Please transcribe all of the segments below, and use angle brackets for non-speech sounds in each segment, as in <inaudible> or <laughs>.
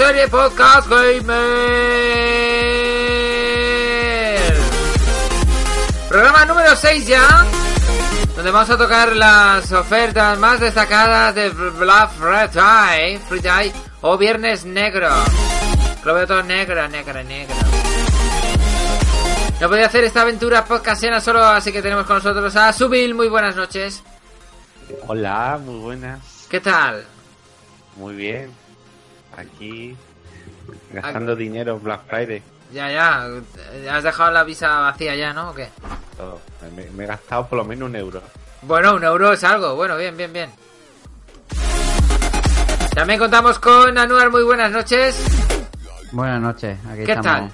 serie Podcast Gamer. Programa número 6 ya. Donde vamos a tocar las ofertas más destacadas de Black Friday, Friday o Viernes Negro. Lo veo todo negro, negro, negro. No podía hacer esta aventura podcastena solo, así que tenemos con nosotros a Subil. Muy buenas noches. Hola, muy buenas. ¿Qué tal? Muy bien. Aquí gastando dinero en Black Friday. Ya, ya. Has dejado la visa vacía ya, ¿no? ¿O qué? Todo. Me, me he gastado por lo menos un euro. Bueno, un euro es algo. Bueno, bien, bien, bien. También contamos con Anuar. Muy buenas noches. Buenas noches, aquí ¿Qué estamos. tal?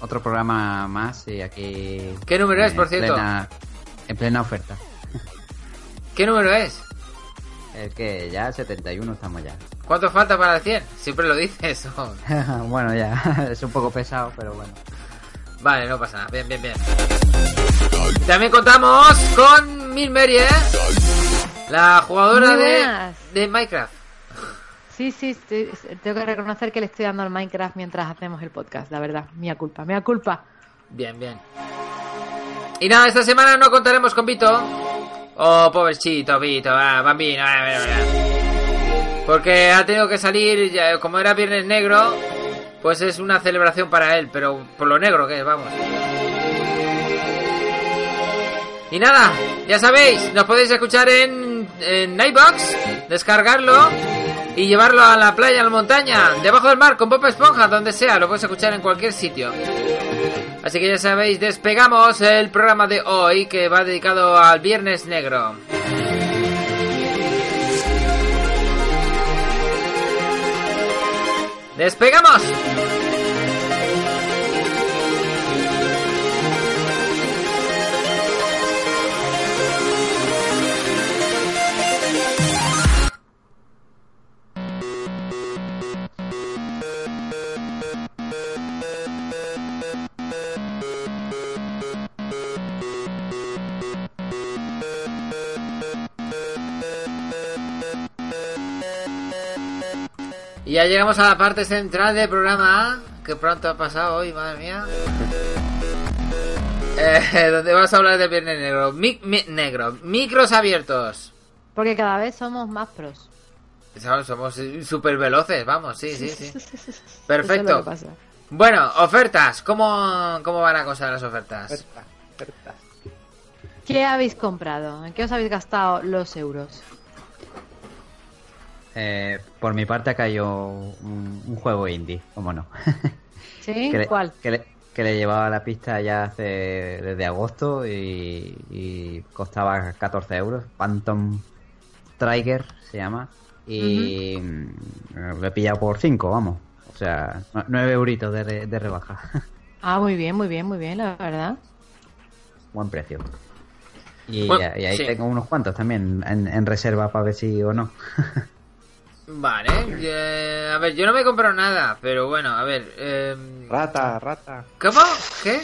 Otro programa más y aquí. ¿Qué número es, por cierto? plena- en plena oferta. ¿Qué número es? Es que ya 71 estamos ya. ¿Cuánto falta para el 100? Siempre lo dices. <laughs> bueno, ya, <laughs> es un poco pesado, pero bueno. Vale, no pasa nada. Bien, bien, bien. También contamos con Milmeri, ¿eh? La jugadora de, de Minecraft. Sí, sí, estoy- tengo que reconocer que le estoy dando al Minecraft mientras hacemos el podcast, la verdad. Mía culpa, mía culpa. Bien, bien. Y nada, esta semana no contaremos con Vito. Oh, pobrecito, Vito, ah, bambino. ah, ah, ah. Porque ha tenido que salir, como era Viernes Negro, pues es una celebración para él, pero por lo negro que es, vamos. Y nada, ya sabéis, nos podéis escuchar en, Nightbox, descargarlo y llevarlo a la playa, a la montaña, debajo del mar, con Bob Esponja, donde sea, lo puedes escuchar en cualquier sitio. Así que ya sabéis, despegamos el programa de hoy que va dedicado al Viernes Negro. ¡Despegamos! Y ya llegamos a la parte central del programa. Que pronto ha pasado hoy, madre mía. <laughs> Eh, donde vas a hablar del Viernes Negro. Mi- negro. Micros abiertos. Porque cada vez somos más pros. Somos- súper veloces, vamos, sí, sí, sí. <laughs> Es Perfecto. Bueno, ofertas. ¿Cómo, cómo van a cosa las ofertas? ¿Qué habéis comprado? ¿En qué os habéis gastado los euros? Eh, por mi parte ha caído un, un juego indie, cómo no. <laughs> ¿Sí? que, le, ¿Cuál? que, le, que le llevaba la pista ya hace desde agosto y, y costaba 14 euros. Phantom Trigger se llama. Y mm, lo he pillado por 5, vamos. O sea, 9 euritos de, re- de rebaja. <laughs> Ah, muy bien, muy bien, muy bien, la verdad. Buen precio. Y, Bueno, y ahí sí. tengo unos cuantos también en, en reserva para ver si o no. <laughs> Vale. eh, a ver, yo no me he comprado nada, pero bueno, a ver. Eh, Rata, rata. ¿Cómo? ¿Qué?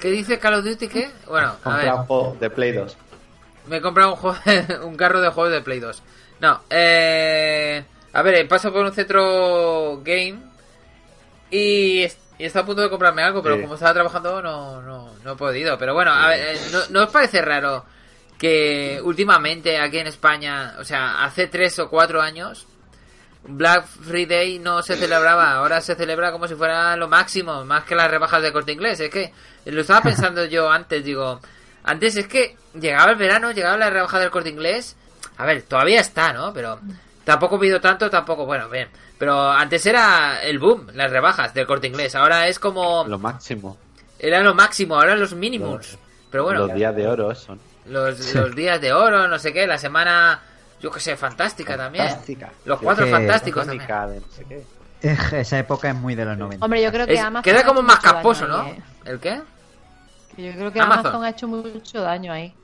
¿Qué dice Call of Duty? ¿Qué? Bueno, a ver. un juego de Play 2. Me he comprado un, juego <laughs> un carro de juegos de Play 2. No, eh... A ver, paso por un centro game y, est- y está a punto de comprarme algo, pero Sí. como estaba trabajando no, no, no he podido. Pero bueno, a ver, eh, ¿no, ¿no os parece raro que últimamente aquí en España, o sea, hace tres o cuatro años, Black Friday no se celebraba, ahora se celebra como si fuera lo máximo, más que las rebajas de corte inglés. Es que lo estaba pensando yo antes, digo, antes es que llegaba el verano, llegaba la rebaja del corte inglés. A ver, todavía está, ¿no? Pero tampoco pido tanto, tampoco, bueno, bien. Pero antes era el boom, las rebajas del corte inglés. Ahora es como. Lo máximo. Era lo máximo, ahora los mínimos. Los- Pero bueno, Los días de oro son. Los, los días de oro, no sé qué, la semana, yo que sé, fantástica también. Los cuatro que- fantásticos también. Crónica de no sé qué. Esa época es muy de los 90. Hombre, yo creo que Es- Amazon queda como más casposo, ¿no? ahí, ¿eh? ¿El qué? Que Yo creo que Amazon. Amazon. ha hecho mucho daño ahí.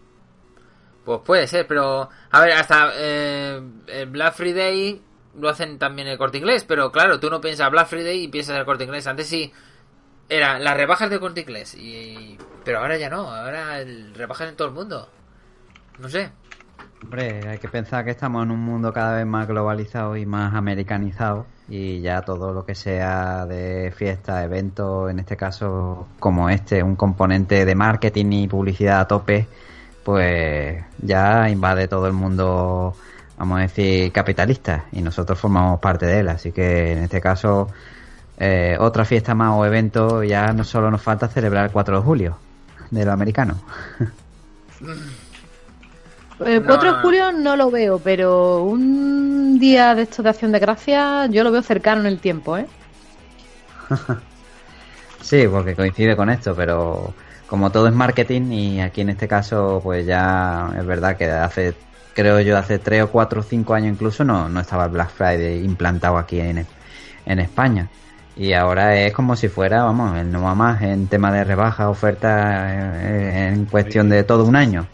Pues puede ser, pero a ver, hasta eh, el Black Friday lo hacen también el corte inglés, pero claro, tú no piensas Black Friday y piensas el corte inglés. Antes sí era las rebajas de corte inglés, y, pero ahora ya no, ahora el, rebajas en todo el mundo. No sé. Hombre, hay que pensar que estamos en un mundo cada vez más globalizado y más americanizado y ya todo lo que sea de fiesta, eventos, en este caso como este, un componente de marketing y publicidad a tope, pues ya invade todo el mundo, vamos a decir, capitalista y nosotros formamos parte de él, así que en este caso eh, otra fiesta más o evento ya no solo nos falta celebrar el 4 de julio de lo americano. <laughs> El 4 No, de julio no lo veo, pero un día de estos de acción de gracias yo lo veo cercano en el tiempo, ¿eh? <laughs> Sí, porque coincide con esto, pero como todo es marketing y aquí en este caso pues ya es verdad que hace, creo yo, hace 3 o 4 o 5 años incluso no, no estaba el Black Friday implantado aquí en, en España. Y ahora es como si fuera, vamos, el no va más en tema de rebaja, oferta eh, en cuestión de todo un año.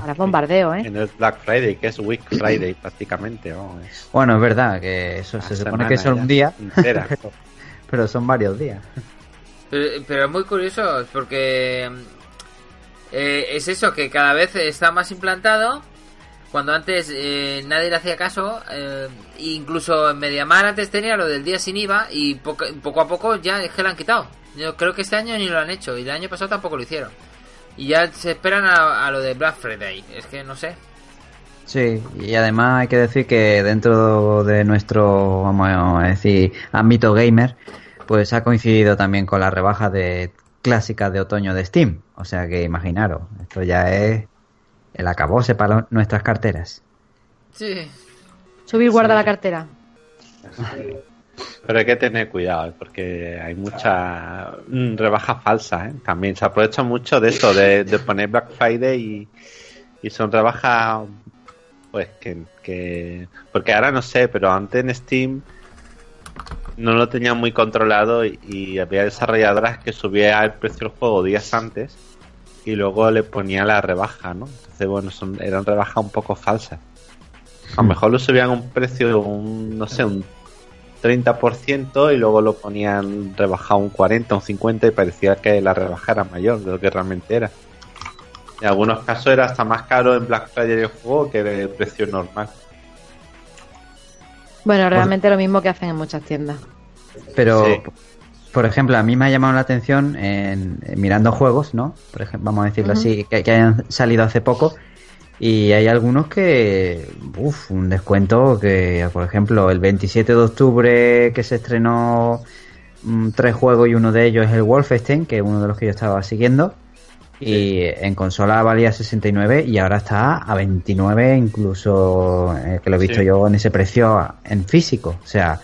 Ahora es bombardeo, ¿eh? Que no es Black Friday, que es Week Friday prácticamente. vamos, es Bueno, es verdad que eso se supone que son ya un día, entera. <laughs> pero son varios días. Pero, pero es muy curioso porque eh, es eso, que cada vez está más implantado. Cuando antes eh, nadie le hacía caso, eh, incluso en Mediamar antes tenía lo del día sin IVA y poco, a poco ya es que lo han quitado. Yo creo que este año ni lo han hecho y el año pasado tampoco lo hicieron. Y ya se esperan a, a lo de Black Friday. Es que no sé. Sí, y además hay que decir que dentro de nuestro, vamos a decir, ámbito gamer, pues ha coincidido también con las rebajas de clásicas de otoño de Steam. O sea que imaginaros, esto ya es el acabose para nuestras carteras. Sí. Subir guarda la cartera. Pero hay que tener cuidado, ¿eh? porque hay mucha rebaja falsa. ¿eh? También se aprovecha mucho de eso, de, de poner Black Friday y, y son rebajas, pues que, que. Porque ahora no sé, pero antes en Steam no lo tenían muy controlado y, y había desarrolladoras que subían el precio del juego días antes y luego le ponía la rebaja, ¿no? Entonces, bueno, son, eran rebajas un poco falsas. A lo mejor lo subían a un precio de un, no sé, un 30% y luego lo ponían rebajado un 40, un 50 y parecía que la rebaja era mayor de lo que realmente era. En algunos casos era hasta más caro en Black Friday el juego que el precio normal. Bueno, realmente lo mismo que hacen en muchas tiendas. Pero, Sí. Por ejemplo, a mí me ha llamado la atención en, en mirando juegos, ¿no? Por ejemplo, vamos a decirlo así, que, que hayan salido hace poco. Y hay algunos que, uff, un descuento que, por ejemplo, el 27 de octubre que se estrenó mm, tres juegos y uno de ellos es el Wolfenstein, que es uno de los que yo estaba siguiendo. Y en consola valía 69 y ahora está a 29, incluso eh, que lo he visto Sí. yo en ese precio en físico. O sea,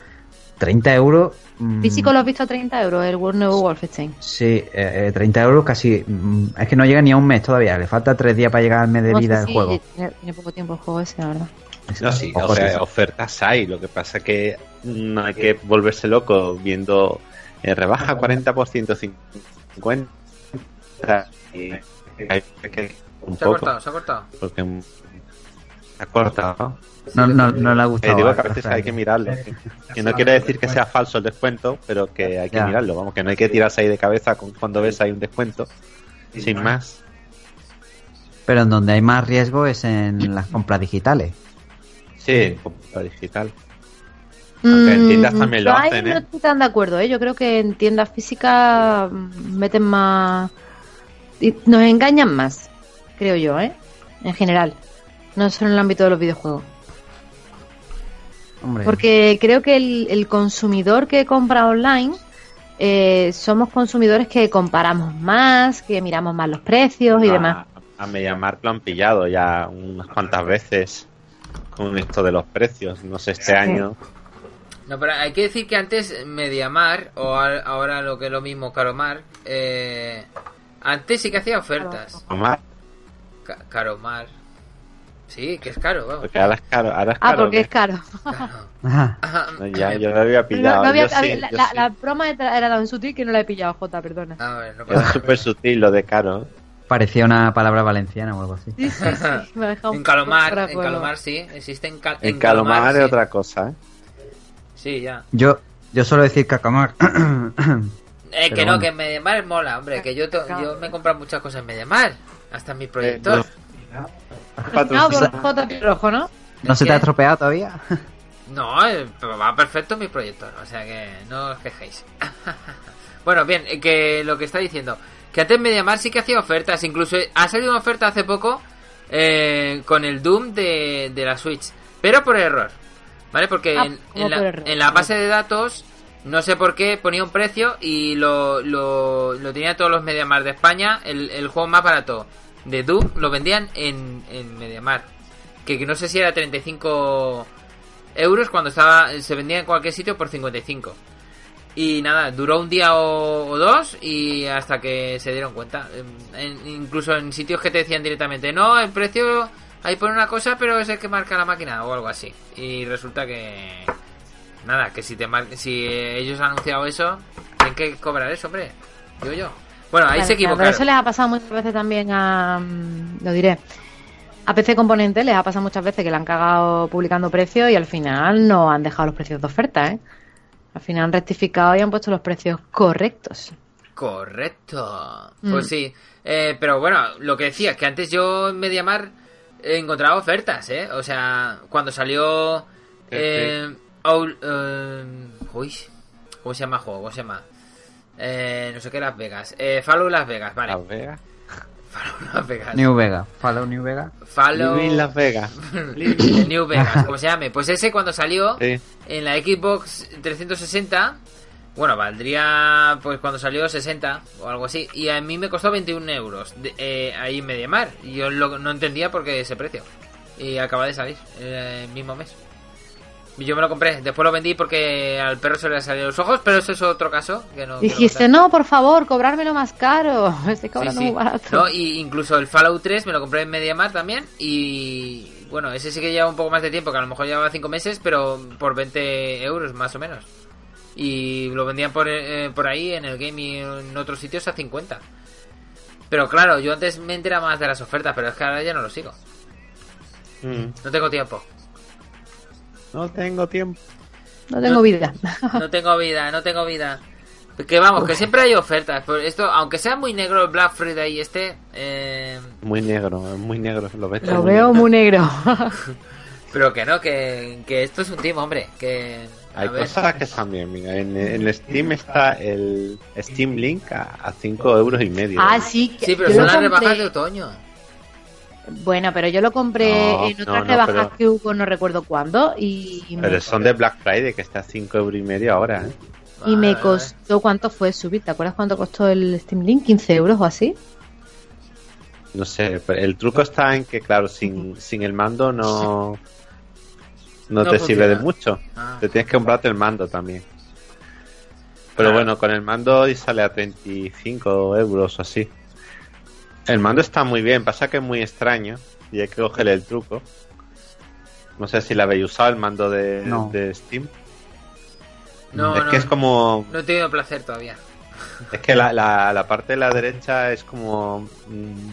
30 euros. mm, Físico lo has visto a 30 euros, el World nuevo Wolfenstein. Sí, eh, eh, 30 euros casi. mm, Es que no llega ni a un mes todavía. Le falta tres días para llegar al mes de No vida del juego. Tiene, tiene poco tiempo el juego ese, la verdad. Es- No, sí, ojo, o sea, sí. ofertas hay, lo que pasa que no hay que volverse loco viendo eh, rebaja 40%, 50%. y hay que un Se ha poco, cortado, se ha cortado. porque se ha cortado. No, no, no le ha Eh, gustado. digo al que a veces Rafael. hay que mirarlo. Que, no quiere decir que sea falso el descuento, pero que hay que Ya. mirarlo. Vamos, que no hay que tirarse ahí de cabeza con- cuando ves ahí un descuento. Sin más. Pero en donde hay más riesgo es en las compras digitales. Sí, compra digital. Aunque en tiendas también lo hacen, No ¿eh? estoy tan de acuerdo, ¿eh? Yo creo que en tiendas físicas mm, meten más. Nos engañan más, creo yo, ¿eh? En general. No solo en el ámbito de los videojuegos. Hombre, Porque creo que el, el consumidor que compra online eh, somos consumidores que comparamos más, que miramos más los precios y demás. A Mediamar lo han pillado ya unas cuantas veces con esto de los precios. No sé, este año. No, pero hay que decir que antes Mediamar, o ahora lo que es lo mismo Caromar, eh, antes sí que hacía ofertas. Más, Ca- Caromar. Sí, que es caro, vamos. porque ahora es caro. Ahora es Ah, caro, porque ¿no? es caro. Claro. Ajá. Ajá. No, ya, yo lo había No, pillado. no había- yo sí, había- la, yo la- sí. la broma era tan sutil que no la he pillado, Jota, perdona. A ver, no Era súper sutil lo de caro. Parecía una palabra valenciana o algo así. Sí, sí, sí, <laughs> me ha En Calomar, en. Calomar sí, existe en, Cal- En Calomar es sí. otra cosa, ¿eh? Sí, ya. Yo, yo suelo decir cacamar. <clears throat> Eh, que no, bueno. que en Mediamar mola, hombre, que yo, yo me he comprado muchas cosas en Mediamar, hasta en mi Eh, proyector. no. No, por rojo, ¿no? ¿No se te ha estropeado todavía? <laughs> No, eh, pero va perfecto mi proyector, o sea que no os quejéis. <laughs> bueno, bien, eh, que lo que está diciendo, que antes Mediamar sí que hacía ofertas, incluso ha salido una oferta hace poco eh, con el Doom de, de la Switch, pero por error, ¿vale? Porque Ah, en, ¿cómo en la, por error? en la base de datos, no sé por qué, ponía un precio y lo, lo, lo tenía todos los Mediamar de España, el, el juego más barato de Doom lo vendían en, en Mediamar, que, que no sé si era 35 euros cuando estaba se vendía en cualquier sitio por 55 y nada duró un día o, dos y hasta que se dieron cuenta. En- incluso en sitios que te decían directamente no el precio ahí pone una cosa pero es el que marca la máquina o algo así. Y resulta que nada que si te mar- si ellos han anunciado eso tienen que cobrar eso hombre digo yo bueno ahí Claro, se equivocaron Pero eso les ha pasado muchas veces también a. mm, Lo diré. A PC Componente les ha pasado muchas veces que le han cagado publicando precios y al final no han dejado los precios de oferta, ¿eh? Al final han rectificado y han puesto los precios correctos. Correcto. Mm. Pues sí. Eh, pero bueno, lo que decía, que antes yo en Mediamar encontraba ofertas, ¿eh? O sea, cuando salió... Eh, eh, uy, ¿cómo se llama el juego? ¿Cómo se llama? Eh, no sé qué Las Vegas. Eh, Fallout Las Vegas, vale. Las Vegas. <laughs> Fallout Las Vegas. New Vega. Follow New Vega. Fallout... Living Las Vegas. <laughs> New Vegas, como se llame. Pues ese cuando salió Sí. en la Xbox 360, bueno, valdría pues cuando salió 60 o algo así. Y a mí me costó 21 euros de- eh, ahí en Mediamar. Y yo lo- no entendía por qué ese precio. Y acaba de salir eh, el mismo mes. Yo me lo compré. Después lo vendí porque al perro se le salieron los ojos, pero eso es otro caso. Que no Dijiste, no, por favor, cobrármelo más caro. Me <laughs> estoy Sí, cobrando sí. muy barato. No, y incluso el Fallout 3 me lo compré en Mediamar también. Y bueno, ese sí que lleva un poco más de tiempo, que a lo mejor llevaba 5 meses, pero por 20 euros más o menos. Y lo vendían por, eh, por ahí en el game y en otros sitios a 50. Pero claro, yo antes me enteraba más de las ofertas, pero es que ahora ya no lo sigo. Mm. No tengo tiempo. No tengo tiempo. No tengo vida. No tengo vida, no tengo vida. Que vamos, que siempre hay ofertas. Por esto, aunque sea muy negro el Black Friday este, eh, Muy negro, muy negro. Lo, ves Lo veo negro. muy negro. <laughs> pero que no, que, que esto es un team, hombre. Que Hay ver. cosas que están bien. Mira, en, en Steam está el Steam Link a 5 euros y medio. ah, sí. que- Sí, pero yo son las compré- rebajas de otoño. Bueno, pero yo lo compré No, en otras no, rebajas pero- que hubo, no recuerdo cuándo, y, y me, Pero son de Black Friday, que está a 5 euros y medio ahora. ¿eh? y me costó, ¿cuánto fue subir? ¿Te acuerdas cuánto costó el Steam Link? ¿15 euros o así? No sé, pero el truco está en que, claro, sin, sin el mando no, no, No te sirve de mucho. Ah. Te tienes que comprarte el mando también. Pero Claro. bueno, con el mando y sale a 35 euros o así. El mando está muy bien, pasa que es muy extraño y hay que cogerle el truco. No sé si la habéis usado el mando de, No. de Steam. No, es no, que es como no he tenido placer todavía. es que la, la, la parte de la derecha es como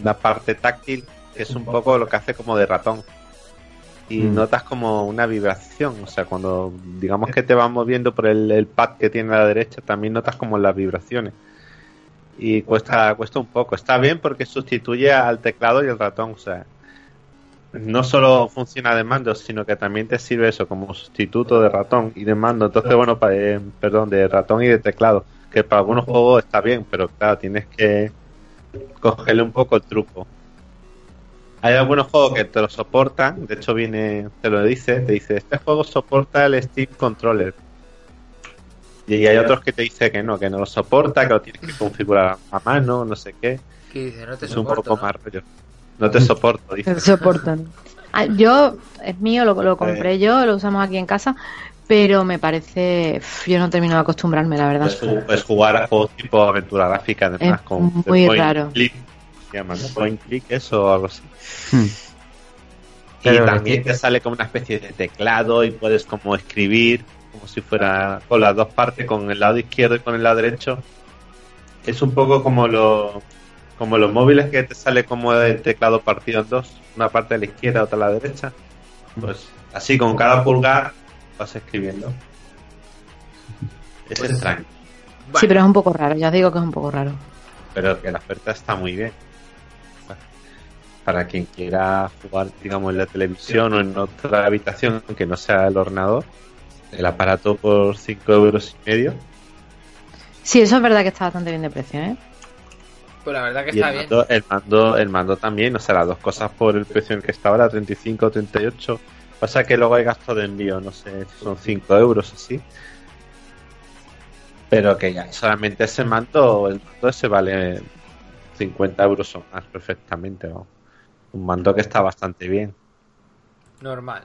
la parte táctil, que es un poco lo que hace como de ratón. Y Mm. notas como una vibración, o sea, cuando digamos que te vas moviendo por el, el pad que tiene a la derecha, también notas como las vibraciones. Y cuesta, cuesta un poco. Está bien porque sustituye al teclado y el ratón, o sea, no solo funciona de mando, sino que también te sirve eso como sustituto de ratón y de mando. Entonces, bueno, pa- eh, perdón, de ratón y de teclado, que para algunos juegos está bien, pero claro, tienes que cogerle un poco el truco. Hay algunos juegos que te lo soportan, de hecho viene, te lo dice, te dice, este juego soporta el Steam Controller. Y hay otros que te dice que no, que no lo soporta, que lo tienes que configurar a mano, no sé qué. Que dice, no te Es un poco ¿no? más rollo. No te soporto, dice. Se soportan. Ah, yo, es mío, lo, lo compré yo, lo usamos aquí en casa, pero me parece. Yo no termino de acostumbrarme, la verdad. Puedes jugar a juegos tipo aventura gráfica, además, Es con muy point raro. Click, se llama, ¿no? Point click, eso o algo así. Hmm. Y Pero también es te sale como una especie de teclado y puedes como escribir, como si fuera con las dos partes, con el lado izquierdo y con el lado derecho. Es un poco como lo como los móviles que te sale como el teclado partido en dos, una parte a la izquierda, otra a la derecha. Pues así con cada pulgar vas escribiendo. Es Pues- extraño, Bueno, Sí, pero es un poco raro, ya os digo que es un poco raro. pero que la oferta está muy bien. Para quien quiera jugar, digamos, en la televisión o en otra habitación que no sea el ordenador, el aparato por 5 euros y medio. Sí, eso es verdad que está bastante bien de precio, ¿eh? pues la verdad que Y el está bien. el mando, el mando también, o sea, las dos cosas por el precio en que está ahora, 35 o 38. Pasa que luego hay gasto de envío, no sé si son 5 euros así. Pero que ya solamente ese mando, el mando ese vale 50 euros o más perfectamente. ¿no? Un mando que está bastante bien. Normal.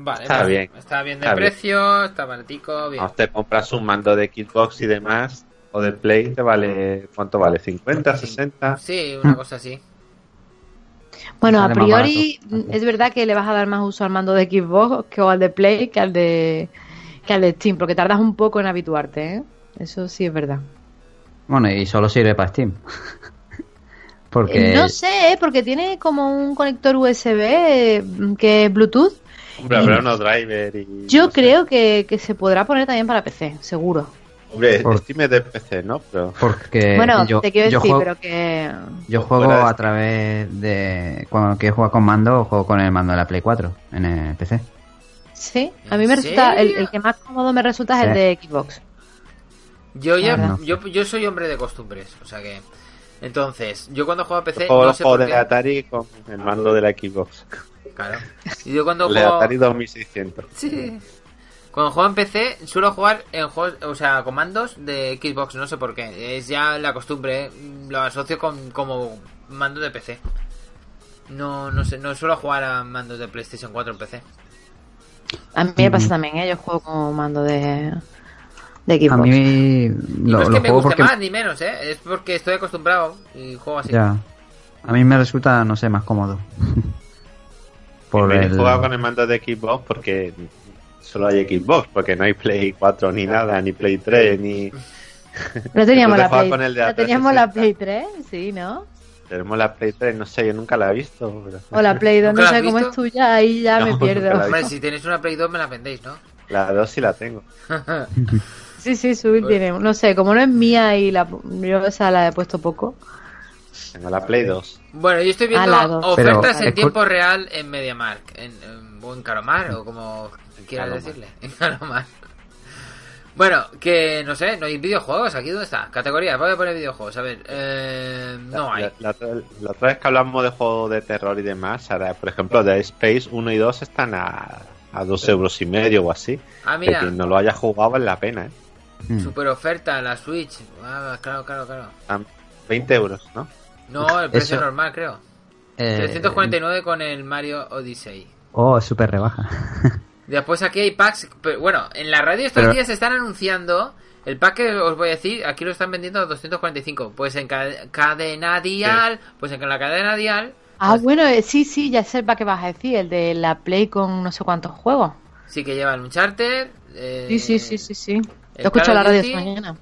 Vale, Está pues, bien. Está bien de Está bien. precio, está baratico, bien. Cuando te compras un mando de Xbox y demás, o de Play, te vale, ¿cuánto vale? ¿50, 60? Sí, una cosa así. Bueno, a priori barato. es verdad que le vas a dar más uso al mando de Xbox que al de Play que al de que al de Steam, porque tardas un poco en habituarte, ¿eh? Eso sí es verdad. Bueno, y solo sirve para Steam. <laughs> Porque Eh, No sé, ¿eh? porque tiene como un conector USB eh, que es Bluetooth. Hombre, habrá unos driver y... Yo no sé. creo que, que se podrá poner también para PC, seguro. Hombre, Por- Steam es de PC, ¿no? Pero... porque bueno, yo, te quiero yo decir, juego, pero que... yo juego a través de... Cuando quiero jugar con mando, juego con el mando de la Play 4 en el PC. Sí, a mí me ¿En resulta, el, que más cómodo me resulta es el de Xbox. Yo ya, yo, yo soy hombre de costumbres, o sea que. Entonces, yo cuando juego a PC, juego no los sé juegos por de. Atari con el mando de la Xbox. Claro. Y yo cuando <laughs> juego. Atari 2600. Sí. Cuando juego en PC, suelo jugar en juegos, o sea, comandos de Xbox, no sé por qué. Es ya la costumbre, ¿eh? lo asocio con como mando de PC. No, no sé, no suelo jugar a mandos de PlayStation 4 en PC. A mí me pasa también, ¿eh? Yo juego con mando de, de Xbox. A mí lo, no es lo que me juego guste porque... más ni menos, ¿eh? Es porque estoy acostumbrado y juego así. Ya. A mí me resulta, no sé, más cómodo. <laughs> Por el... jugado con el mando de Xbox porque solo hay Xbox, porque no hay Play 4 ni nada, ni Play 3, ni... <laughs> No teníamos la Play, con el de no teníamos la 360. Play 3, sí, ¿no? Tenemos la Play 3, no sé, yo nunca la he visto. pero- O la Play 2, ¿Nunca no sé cómo es tuya, ahí ya No, me pierdo. Hombre, si tenéis una Play 2 me la vendéis, ¿no? La 2 sí la tengo. <laughs> Sí, sí, Subil tiene, no sé, como no es mía y la, yo esa la he puesto poco. Tengo la Play 2. Bueno, yo estoy viendo Alado. ofertas Pero- en tiempo real en MediaMark, en, en, o en Caromar, o como quieras decirle, <laughs> en Caromar. Bueno, que no sé, no hay videojuegos aquí, ¿dónde está? Categoría, voy a poner videojuegos, a ver, eh, no hay. La, la otra- la otra vez que hablamos de juegos de terror y demás, ahora, por ejemplo, de Space 1 y 2 están a, a 2 euros y medio o así. Ah, Que mira, quien no lo haya jugado vale la pena, ¿eh? Super oferta, la Switch, ah, claro, claro, claro. Están 20 euros, ¿no? No, el precio Eso- normal, creo. Eh, 349 con el Mario Odyssey. Oh, es súper rebaja. <laughs> Después aquí hay packs. Pero, bueno, en la radio estos Pero- días están anunciando. El pack que os voy a decir, aquí lo están vendiendo a 245. Pues en cade- cadena dial. Pues en la cadena dial. Ah, pues bueno, eh, sí, sí, ya sé para qué vas a decir, el de la Play con no sé cuántos juegos. Sí que lleva el Uncharted. eh, Sí, sí, sí, sí, sí. el Lo escucho en la radio esta mañana.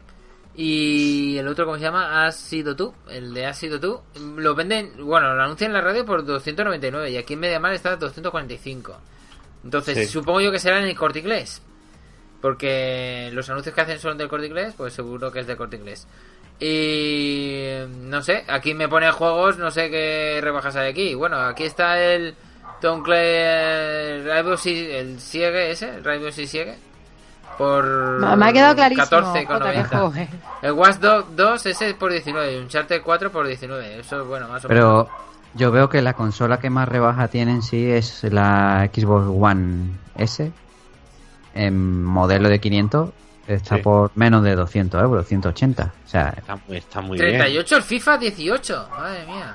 Y el otro, ¿cómo se llama? Has sido tú. El de Has sido tú. Lo venden, bueno, lo anuncian en la radio por 299. Y aquí en Mediamar está a 245. Entonces, Sí. supongo yo que será en el corte inglés. Porque los anuncios que hacen son del corte inglés, pues seguro que es del corte inglés. Y no sé, aquí me pone juegos, no sé qué rebajas hay aquí. Bueno, aquí está el Tom Clay Rainbow Six- el Siege ese, Rainbow Six Siege. Por Me ha quedado clarísimo. 14,90. Jota, qué juego es. El Watch Dogs 2 ese por 19 y un Charter 4 por 19. Eso es bueno, más o Pero menos. yo veo que la consola que más rebaja tiene en sí es la Xbox One S. En modelo de 500 está Sí. por menos de 200 euros, 180. O sea, Está muy, está muy bien. 38 el FIFA 18. Madre mía.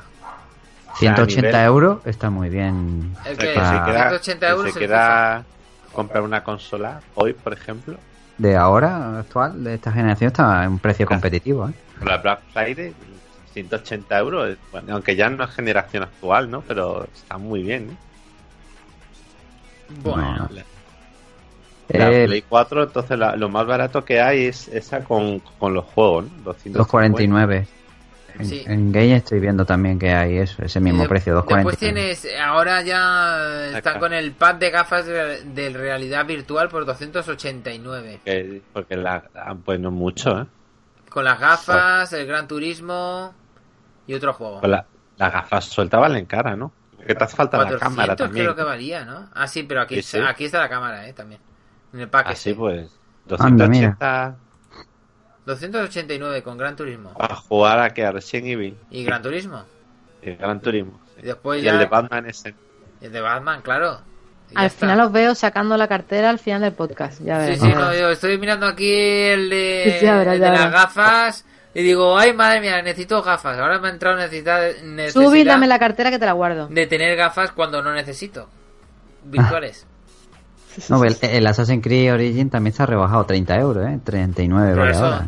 180 nivel- euros está muy bien. El que que se quiera, 180 que euros se el quiera comprar una consola hoy, por ejemplo, De ahora, actual, de esta generación, está en un precio competitivo. ¿eh? la Black Friday, 180 euros, bueno, aunque ya no es generación actual, ¿no? Pero está muy bien, ¿eh? Bueno, La, la Eh, Play 4, entonces la- lo más barato que hay es esa con, con los juegos, ¿no? 250. Los 49. En, Sí. en Game estoy viendo también que hay eso, ese mismo De- precio, 2.40. Después tienes, ahora ya están Acá. con el pack de gafas de, de realidad virtual por 289. Que- porque la, ah, pues no mucho, ¿eh? Con las gafas, el Gran Turismo y otro juego. Pues la- las gafas sueltas valen cara, ¿no? Que te hace falta la 400 cámara también. creo que valía, ¿no? Ah, sí, pero aquí, Sí, sí. aquí está la cámara, ¿eh? También. En el pack Así ese. pues. Anda, mira. 280 289 con Gran Turismo. para jugar a que a Resident Evil Y Gran Turismo. y Gran Turismo. Y después Y ya... el de Batman ese. el de Batman, claro. Y Al está. final os veo sacando la cartera al final del podcast. Ya Sí, verás. sí, no, yo estoy mirando aquí el de, <laughs> verás, el de las gafas y digo, ay madre mía, necesito gafas. Ahora me ha entrado necesidad, necesidad Subi, dame la cartera que te la guardo. de tener gafas cuando no necesito. Virtuales. No, <laughs> el, el Assassin's Creed Origin también está rebajado 30 euros, ¿eh? 39 Pero vale ahora.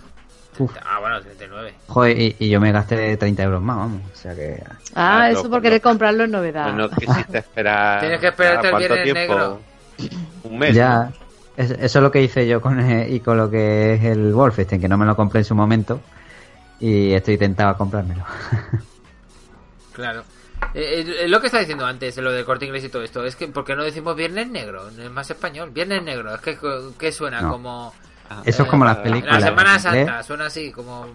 Uf. Ah, bueno, 39. Joder, y, y yo me gasté 30 euros más, vamos. O sea que... Ah, Ah, eso no, por no. comprarlo es novedad. Pues no quisiste esperar. Tienes que esperarte ¿a el cuánto viernes tiempo? negro. Un mes. Ya, ¿no? es- eso es lo que hice yo con eh, y con lo que es el Wolfenstein, que no me lo compré en su momento y estoy tentado a comprármelo. <laughs> Claro. Eh, eh, eh, lo que estaba diciendo antes, lo de corte inglés y todo esto, es que ¿por qué no decimos viernes negro? No es más español. Viernes negro, es que, que suena No. como... Ah, Eso es como las eh, películas. La Semana. Santa, suena así, como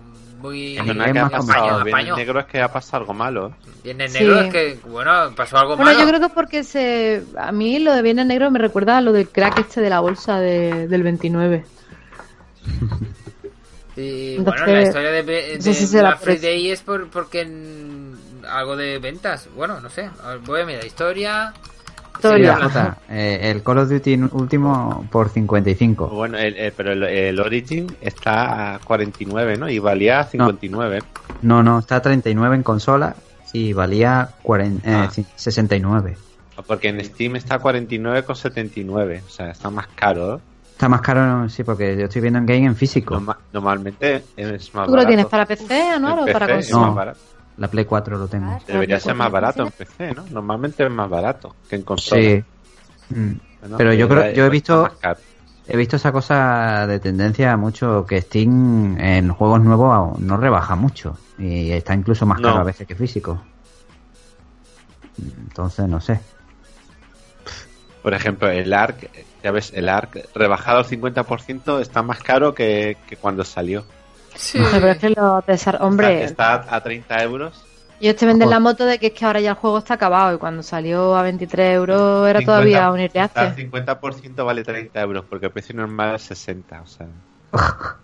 muy... En negro es que ha pasado algo malo. ¿eh? Viernes Sí. negro es que, bueno, pasó algo Bueno, malo. yo creo que es porque se... a mí lo de Viernes Negro me recuerda a lo del crack este de la bolsa de- del 29. Y Entonces, bueno, la historia de, de será Black. Friday es por, porque algo de ventas. Bueno, no sé. Voy a mirar historia. Historia. Sí, Jota, eh, el Call of Duty último por 55. Bueno, el, el- pero el, el Origin está a 49, ¿no? Y valía 59. No, no, está a 39 en consola y valía 40, eh, Ah. ci- 69. Porque en Steam está a 49,79. O sea, está más caro. ¿eh? Está más caro, sí, porque yo estoy viendo en game en físico. Norma- normalmente es más ¿Tú barato. lo tienes para PC, Anual, o para consola? No. La Play 4 lo tengo. Debería ser más barato en PC, ¿no? Normalmente es más barato que en consola. Sí. Mm. Bueno, Pero yo creo, yo he visto, he visto esa cosa de tendencia mucho que Steam en juegos nuevos no rebaja mucho y está incluso más No. caro a veces que físico. Entonces no sé. Por ejemplo, el ARC, ya ves, el ARC rebajado al 50% está más caro que, que cuando salió. Sí. Pero es que los Hombre, Está, está a 30 euros. ellos te venden la moto de que es que ahora ya el juego está acabado y cuando salió a 23 euros era 50 todavía un al irreace. 50% vale 30 euros, porque el precio normal es 60. O sea, <laughs>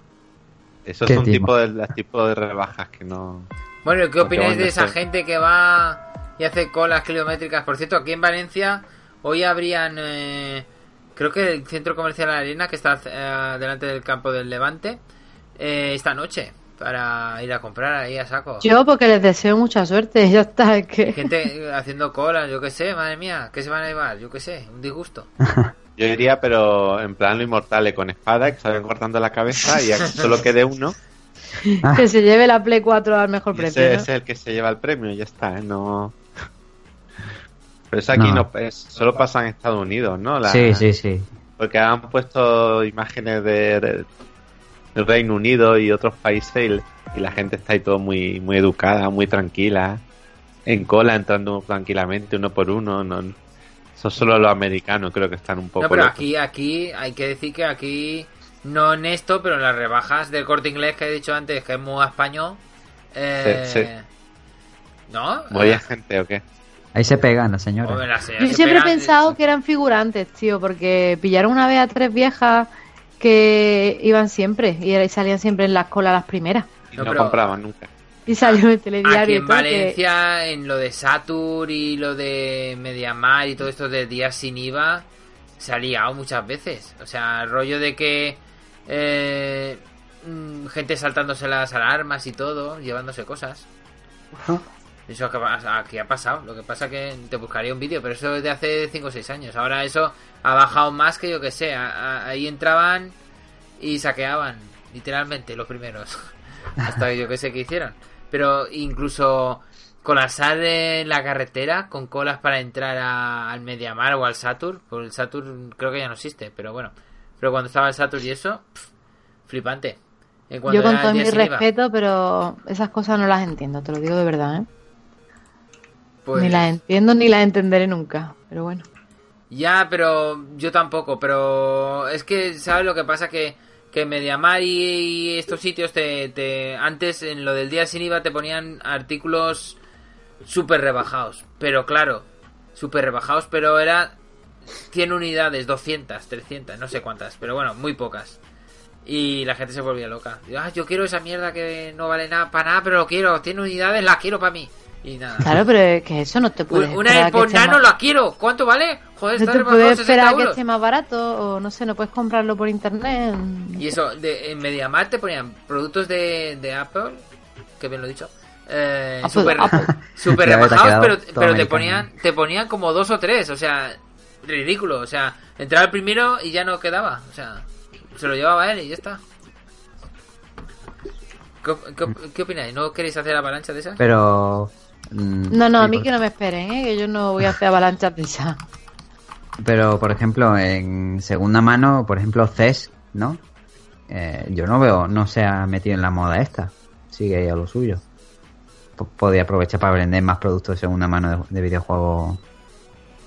esos Qué son timo. tipo de, las tipos de rebajas que no. Bueno, ¿qué opináis de esa gente que va y hace colas kilométricas? Por cierto, aquí en Valencia hoy habrían, eh, creo que el centro comercial La Arena, que está eh, delante del campo del Levante, eh, esta noche para ir a comprar ahí a saco. Yo porque les deseo mucha suerte, <laughs> ya está, que... Gente haciendo colas, yo qué sé, madre mía, ¿qué se van a llevar? Yo qué sé, un disgusto. <laughs> Yo diría, pero en plan lo inmortales con espada, que salen cortando la cabeza y aquí solo quede uno. <laughs> que se lleve la Play 4 al mejor Y precio. ese ¿no? es el que se lleva el premio y ya está, ¿eh? No. Pero eso aquí No. no, es, solo pasa en Estados Unidos, ¿no? La- Sí, sí, sí. Porque han puesto imágenes de, de- del Reino Unido y otros países y, y la gente está ahí todo muy, muy educada, muy tranquila, en cola, entrando tranquilamente uno por uno. No, eso solo los americanos creo que están un poco No, pero locos. aquí, aquí, hay que decir que aquí, no en esto, pero en las rebajas del corte inglés que he dicho antes, que es muy español. Eh, Sí, sí. ¿No? ¿Voy Eh, a gente o qué? Ahí se pegan las señoras. Yo siempre he pensado que eran figurantes, tío, porque pillaron una vez a tres viejas que iban siempre y salían siempre en las colas las primeras. Y No, no, compraban nunca. Y salió en el Aquí telediario y en que- Valencia, en lo de Satur y lo de Mediamar y todo esto de días sin IVA, se ha liado muchas veces. O sea, el rollo de que eh, mm, gente saltándose las alarmas y todo, llevándose cosas. Eso que aquí ha pasado. Lo que pasa que te buscaría un vídeo, pero eso es de hace 5 o 6 años. Ahora eso ha bajado más que yo que sé. Ahí entraban y saqueaban, literalmente, los primeros. <laughs> Hasta yo que sé qué hicieron. Pero incluso colasar en la carretera con colas para entrar a- al Mediamar o al Satur. Por el Satur creo que ya no existe, pero bueno. Pero cuando estaba el Satur y eso, flipante. Yo con todo mi respeto, pero esas cosas no las entiendo, te lo digo de verdad, ¿eh? Pues- Ni las entiendo ni las entenderé nunca, pero bueno. Ya, pero yo tampoco, pero es que, ¿sabes lo que pasa? Que, que Mediamar y, y estos sitios te, te... Antes, en lo del día sin IVA, te ponían artículos súper rebajados. Pero claro, súper rebajados, pero era 100 unidades, 200, 300, no sé cuántas, pero bueno, muy pocas. Y la gente se volvía loca. Digo, ah, yo quiero esa mierda que no vale nada para nada, pero lo quiero. Tiene unidades, la quiero para mí. Y nada. Claro, pero es que eso no te puede Una AirPod Nano más... la quiero. ¿Cuánto vale? Joder, No está te puedes 60 esperar a que euros. esté más barato o no sé, no puedes comprarlo por internet. Y eso, de, en MediaMarkt te ponían productos de, de Apple, que bien lo he dicho, eh, Apple, super, Apple. <laughs> super rebajados, pero, pero te ponían te ponían como dos o tres, o sea, ridículo, o sea, entraba el primero y ya no quedaba, o sea, se lo llevaba él y ya está. ¿Qué, qué, qué opináis? ¿No queréis hacer avalancha de esas? Pero. Mm, No, no, a mí por- que no me esperen, ¿eh? que yo no voy a hacer avalanchas de esa. Pero, por ejemplo, en segunda mano, por ejemplo, CES, ¿no? Eh, yo no veo, no se ha metido en la moda esta. Sigue ahí a lo suyo. P- Podría aprovechar para vender más productos de segunda mano de, de videojuegos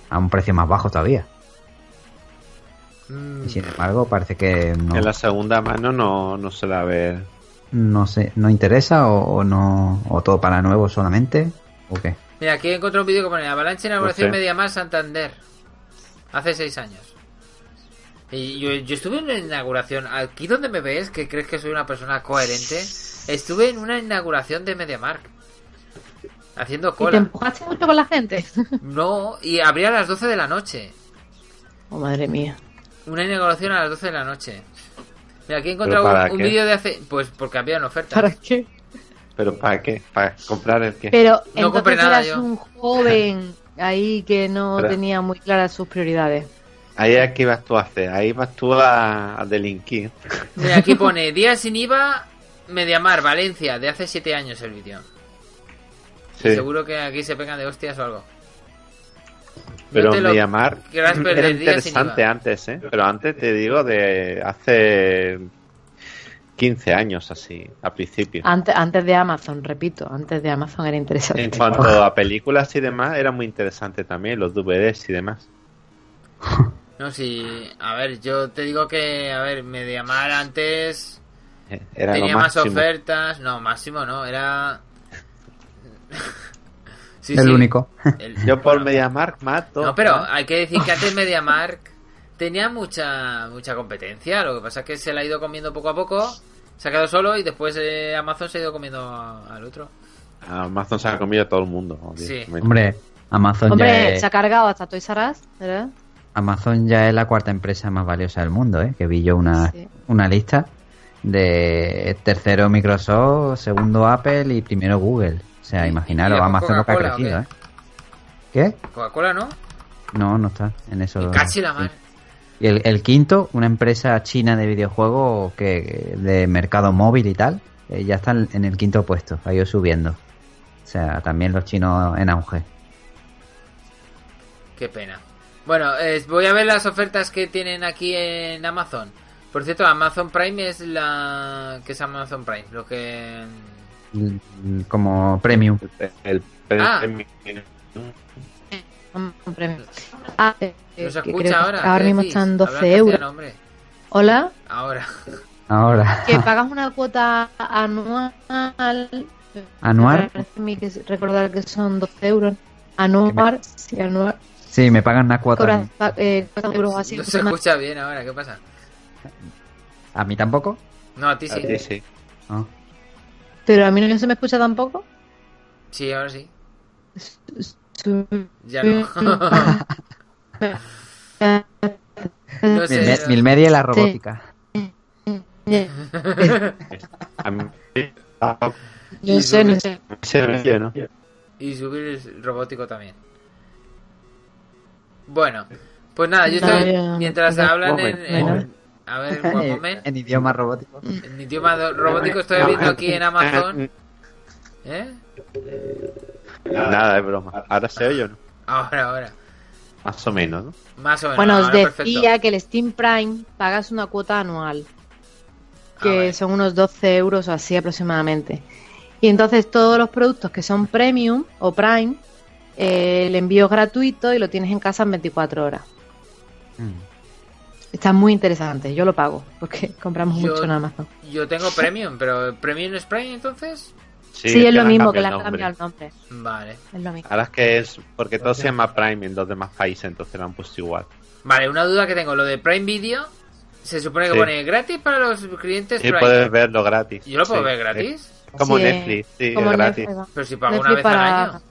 a un precio más bajo todavía. Mm, Y sin embargo, parece que no, En la segunda mano no, no se la ve. no sé, no interesa o, o no, o todo para nuevo solamente, o qué. Mira, aquí encontré un vídeo que pone Avalancha inauguración No sé. MediaMarkt Santander. Hace seis años. Y yo, yo estuve en una inauguración. Aquí donde me ves, que crees que soy una persona coherente, estuve en una inauguración de MediaMarkt. Haciendo ¿Y te cola. empujaste mucho con la gente? <laughs> No, y abría a las 12 de la noche. oh, madre mía. Una inauguración a las 12 de la noche. Mira, aquí he ¿Pero encontrado un, un vídeo de hace. Pues porque había una oferta. ¿Para qué? ¿Pero para qué? ¿Para comprar el qué? Pero No compré entonces nada eras yo. un joven ahí que no <laughs> Pero- tenía muy claras sus prioridades. Ahí es que ibas tú a hacer. Ahí vas tú a, a delinquir. <laughs> Mira, aquí pone Día sin IVA, Mediamar, Valencia, de hace 7 años el vídeo. Sí. Seguro que aquí se pegan de hostias o algo. Pero No Mediamar era interesante antes, ¿eh? Pero antes te digo de hace 15 años así, a principio. Antes, antes de Amazon, repito, antes de Amazon era interesante. En cuanto a películas y demás, era muy interesante también, los DVDs y demás. <laughs> No, sí. A ver, yo te digo que, a ver, Mediamar antes Eh, Era tenía lo más ofertas. No, máximo no, era. <laughs> Sí, el sí, único. el- Yo por bueno, MediaMark mato. No, pero hay que decir que antes MediaMark tenía mucha mucha competencia. Lo que pasa es que se la ha ido comiendo poco a poco. Se ha quedado solo y después eh, Amazon se ha ido comiendo al otro. Amazon se ha comido a todo el mundo. Sí. Hombre, Amazon ya Hombre, es, se ha cargado hasta Toys R Us, ¿verdad? Amazon ya es la cuarta empresa más valiosa del mundo, ¿eh? Que vi yo una, Sí. una lista de tercero Microsoft, segundo Apple y primero Google. O sea, ¿Y- imaginaros Amazon lo que ha crecido, ¿eh? qué? Coca-Cola, ¿no? No, no está en eso. Cachi la sí. Y el, el quinto, una empresa china de videojuegos que de mercado móvil y tal, eh, ya están en el quinto puesto, ha ido subiendo. O sea, también los chinos en auge. Qué pena. Bueno, eh, voy a ver las ofertas que tienen aquí en Amazon. Por cierto, Amazon Prime es la... ¿Qué es Amazon Prime? Lo que... Mm, Como premium. El, el- Ah. el- Un premio. Ah, eh, ¿No se que escucha ahora? Ahora ¿Qué mismo decís? están Habla 12 castellano, euros. Hola, Ahora. Ahora. que pagas una cuota anual. ¿Anual? Me a que recordar que son 12 euros. Anual, sí, anual. Sí, me pagan una cuota. Cobras, eh, 4 euros así. No se escucha bien ahora, ¿qué pasa? ¿A mí tampoco? No, a ti a sí. ti sí. Ah. Pero a mí no se me escucha tampoco. Sí, ahora sí. Ya no. <laughs> no Mil, sé. me- mil media y la robótica. <laughs> Ah, No sé, no sé. Y subir el robótico también. Bueno, pues nada, yo No, estoy. Mientras hablan en. en- a ver, <laughs> un momento. En idioma robótico. En idioma robótico estoy viendo aquí en Amazon. ¿Eh? Nada, es broma. Ahora se oye o no? Ahora, ahora. Más o menos, ¿no? Más o menos. Bueno, os decía perfecto. que el Steam Prime pagas una cuota anual. que vale. son unos 12 euros o así aproximadamente. Y entonces todos los productos que son premium o prime, eh, el envío es gratuito y lo tienes en casa en 24 horas. Mm. Está muy interesante, yo lo pago porque <laughs> compramos Yo- mucho en Amazon. Yo tengo Premium, pero ¿Premium es Prime entonces? Sí, es que lo mismo que le han el cambiado nombre. el nombre. Vale. Es lo mismo. Ahora es que es porque todo se llama Prime en los demás países, entonces lo han puesto igual. Vale, una duda que tengo. Lo de Prime Video, se supone que Sí. pone gratis para los clientes Sí, Prime. puedes verlo gratis. ¿Yo lo puedo Sí. ver gratis? Es como Sí, Netflix, sí, como es gratis. Pero si pago Netflix una vez para- al año.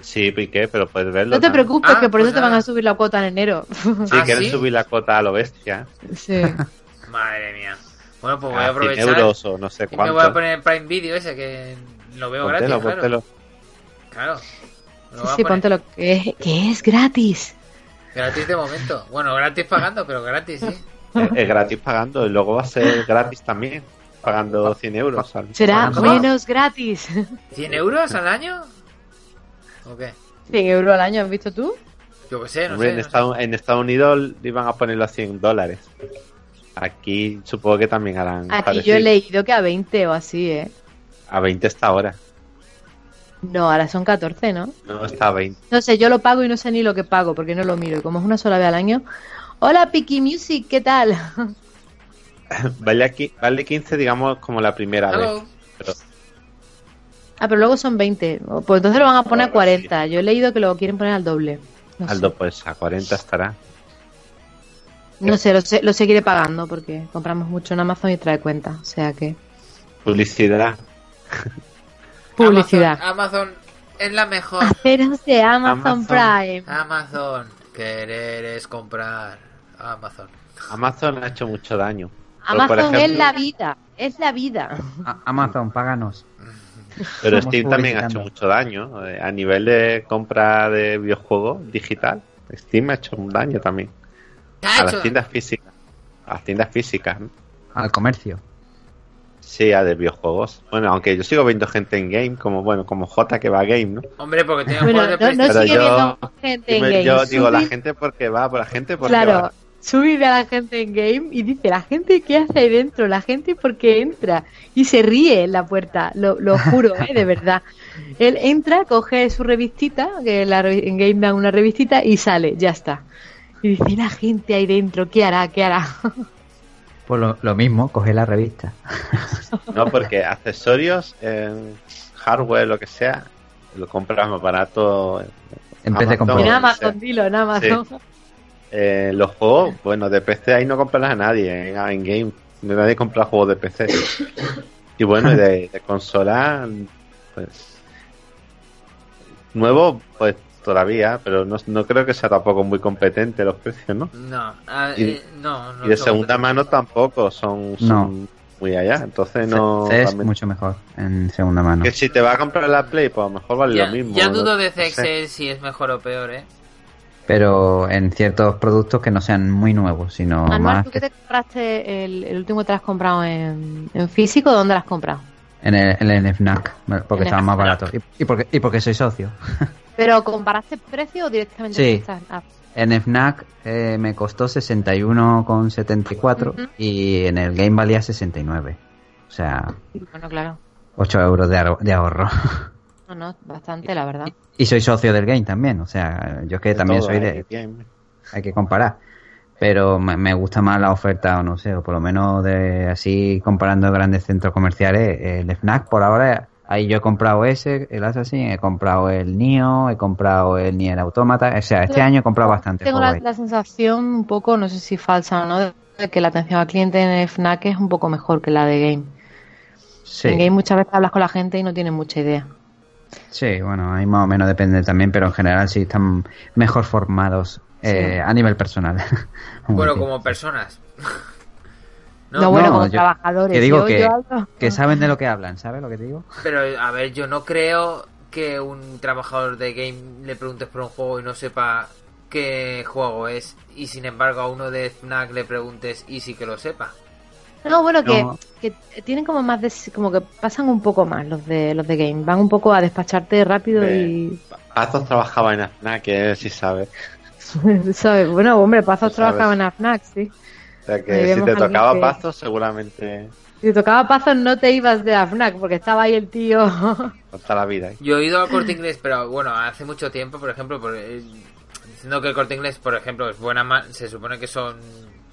Sí, ¿y Pero puedes verlo. No te también. preocupes, Ah, que por pues eso te van a subir la cuota en enero. Si ¿Ah, quieren sí? subir la cuota a lo bestia, sí. <laughs> Madre mía. Bueno, pues voy a a 100 aprovechar. euros o no sé y me cuánto. voy a poner el Prime Video ese que lo veo Póntelo, gratis. Claro. póntelo. claro. Lo Sí, sí, poner. ponte lo que es, que es gratis. Gratis de momento. Bueno, gratis pagando, pero gratis, sí. <laughs> Es, es gratis pagando y luego va a ser gratis también, pagando 100 euros. al- Será menos gratis. <laughs> ¿100 euros al año? ¿O qué? 100 euros al año, ¿has visto tú? Yo qué sé, no Hombre, sé. en, no sé. Estados, en Estados Unidos iban a ponerlo a 100 dólares. Aquí supongo que también harán Aquí parecido. yo he leído que a 20 o así, ¿eh? A 20 está ahora. No, ahora son 14, ¿no? No está a 20. No sé, yo lo pago y no sé ni lo que pago porque no lo miro. Y como es una sola vez al año. Hola, Piki Music, ¿qué tal? <laughs> Vale, aquí, vale 15, digamos, como la primera Hello. vez. Pero Ah, pero luego son 20. Oh, Pues entonces lo van a poner a Ahora sí. 40. Yo he leído que lo quieren poner al doble. No sé. Aldo, pues a 40 estará. No sé, lo, sé- lo seguiré pagando porque compramos mucho en Amazon y trae cuenta. O sea que. Publicidad. <laughs> Publicidad. Amazon, Amazon es la mejor. Aceros de Amazon, Amazon. Prime. Amazon. Querer es comprar. Amazon. Amazon ha hecho mucho daño. Amazon es la vida. Es la vida. A- Amazon, páganos. Pero Estamos Steam también ha hecho mucho daño. eh, A nivel de compra de videojuegos digital, Steam ha hecho un daño también. ¿Qué ha A las tiendas físicas. A las tiendas físicas. ¿no? Al comercio. Sí, a de videojuegos. Bueno, aunque yo sigo viendo gente en game, como bueno, como J que va a game, ¿no? Hombre, porque tiene Bueno, juegos de no, no sigue yo- viendo gente en game. yo digo, la gente porque va, por la gente porque Claro, va. sube a la gente en game y dice, la gente qué hace ahí dentro, la gente por qué entra. Y se ríe en la puerta, lo, lo juro, ¿eh? de verdad. Él entra, coge su revistita, que la, en game dan una revistita y sale, ya está. Y dice, la gente ahí dentro, ¿qué hará? ¿Qué hará? <laughs> Pues lo, lo mismo, coge la revista. <laughs> No, porque accesorios, eh, hardware, lo que sea, lo compras más barato. En vez de Amazon. comprar. en sí. Amazon, dilo, en Amazon. Eh, los juegos, bueno, de PC ahí no compras a nadie, en, en game. Nadie compra juegos de PC. Y bueno, de, de consola, pues. Nuevo, pues todavía, pero no, no creo que sea tampoco muy competente los precios, ¿no? No, a- Y- eh, no, no y de segunda mano tampoco son, son muy allá, entonces no. Realmente- mucho mejor en segunda mano. Que si te vas a comprar la Play, pues a lo mejor vale Ya, lo mismo. ya dudo de No sé. CXL si es mejor o peor, ¿eh? Pero en ciertos productos que no sean muy nuevos, sino Anual, más ¿tú qué que te compraste el, el último que te has comprado en, en físico? ¿Dónde lo has comprado? en el, en el FNAC, porque En estaban más FNAC. baratos. Y, y porque, y porque soy socio. <laughs> ¿Pero comparaste precio o directamente? Sí. ah, En FNAC eh, me costó 61,74 Ujú. y en el game valía 69. O sea, bueno, claro. 8 euros de, ahor- de ahorro. No, no, bastante, la verdad. Y soy socio del game también, o sea, yo es que De también todo, soy de... Hay que comparar. Pero me, me gusta más la oferta, o no sé, o por lo menos de así comparando grandes centros comerciales, el FNAC por ahora, ahí yo he comprado ese, el Assassin, he comprado el Nio, he comprado el Nier Automata, o sea, este Pero año he comprado bastante Tengo la, sensación un poco, no sé si falsa o no, de que la atención al cliente en FNAC es un poco mejor que la de Game. Sí. En Game muchas veces hablas con la gente y no tienen mucha idea. Sí, bueno, ahí más o menos depende también, pero en general sí están mejor formados eh, a nivel personal. <laughs> Bueno, como personas. No, bueno, no, como yo- trabajadores. que digo Yo- que, yo hablo- que <laughs> saben de lo que hablan, ¿sabes lo que te digo? Pero, a ver, yo no creo que un trabajador de game le preguntes por un juego y no sepa qué juego es. Y sin embargo, a uno de Fnac le preguntes y sí que lo sepa. No, bueno, que, No. que tienen como más de, como que pasan un poco más los de los de Game. Van un poco a despacharte rápido y... Pazos trabajaba en AFNAC, que él sí sabe. <laughs> ¿sabes? Bueno, hombre, Pazos trabajaba en AFNAC, sí. O sea que si te tocaba que- pasto, seguramente Si tocaba pazos no te ibas de la FNAC porque estaba ahí el tío. <laughs> contra la vida. ¿eh? Yo he ido al corte inglés, pero bueno, hace mucho tiempo, por ejemplo, por, eh, diciendo que el corte inglés, por ejemplo, es buena, ma- se supone que son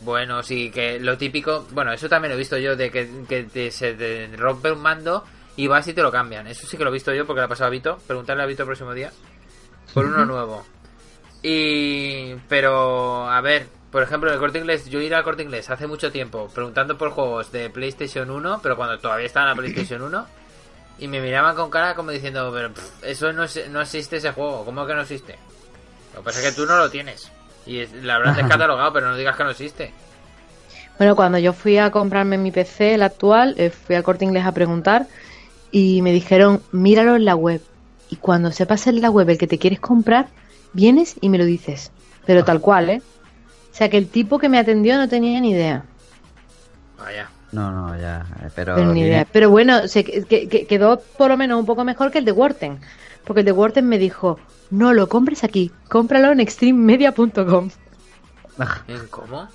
buenos y que lo típico, bueno, eso también lo he visto yo, de que, que te- se te rompe un mando y vas y te lo cambian. Eso sí que lo he visto yo porque le ha pasado a Vito. Preguntarle a Vito el próximo día por uno nuevo. Y. Pero, a ver, por ejemplo, en el corte inglés, yo ir al corte inglés hace mucho tiempo preguntando por juegos de PlayStation 1, pero cuando todavía estaba en la PlayStation 1, y me miraban con cara como diciendo, pero pff, eso no, es- no existe ese juego, ¿cómo que no existe? Lo que pasa es que tú no lo tienes. Y la habrán descatalogado, pero no digas que no existe. Bueno, cuando yo fui a comprarme mi PC, el actual, eh, fui al corte inglés a preguntar y me dijeron, míralo en la web. Y cuando sepas en la web el que te quieres comprar, vienes y me lo dices. Pero tal cual, ¿eh? O sea que el tipo que me atendió no tenía ni idea. Vaya. No, no, ya. eh, Pero, Pero, ni viene- idea. Pero bueno, se, que- que- quedó por lo menos un poco mejor que el de Worten. Porque el de Worten me dijo, no lo compres aquí, cómpralo en extrememedia.com. ¿En cómo?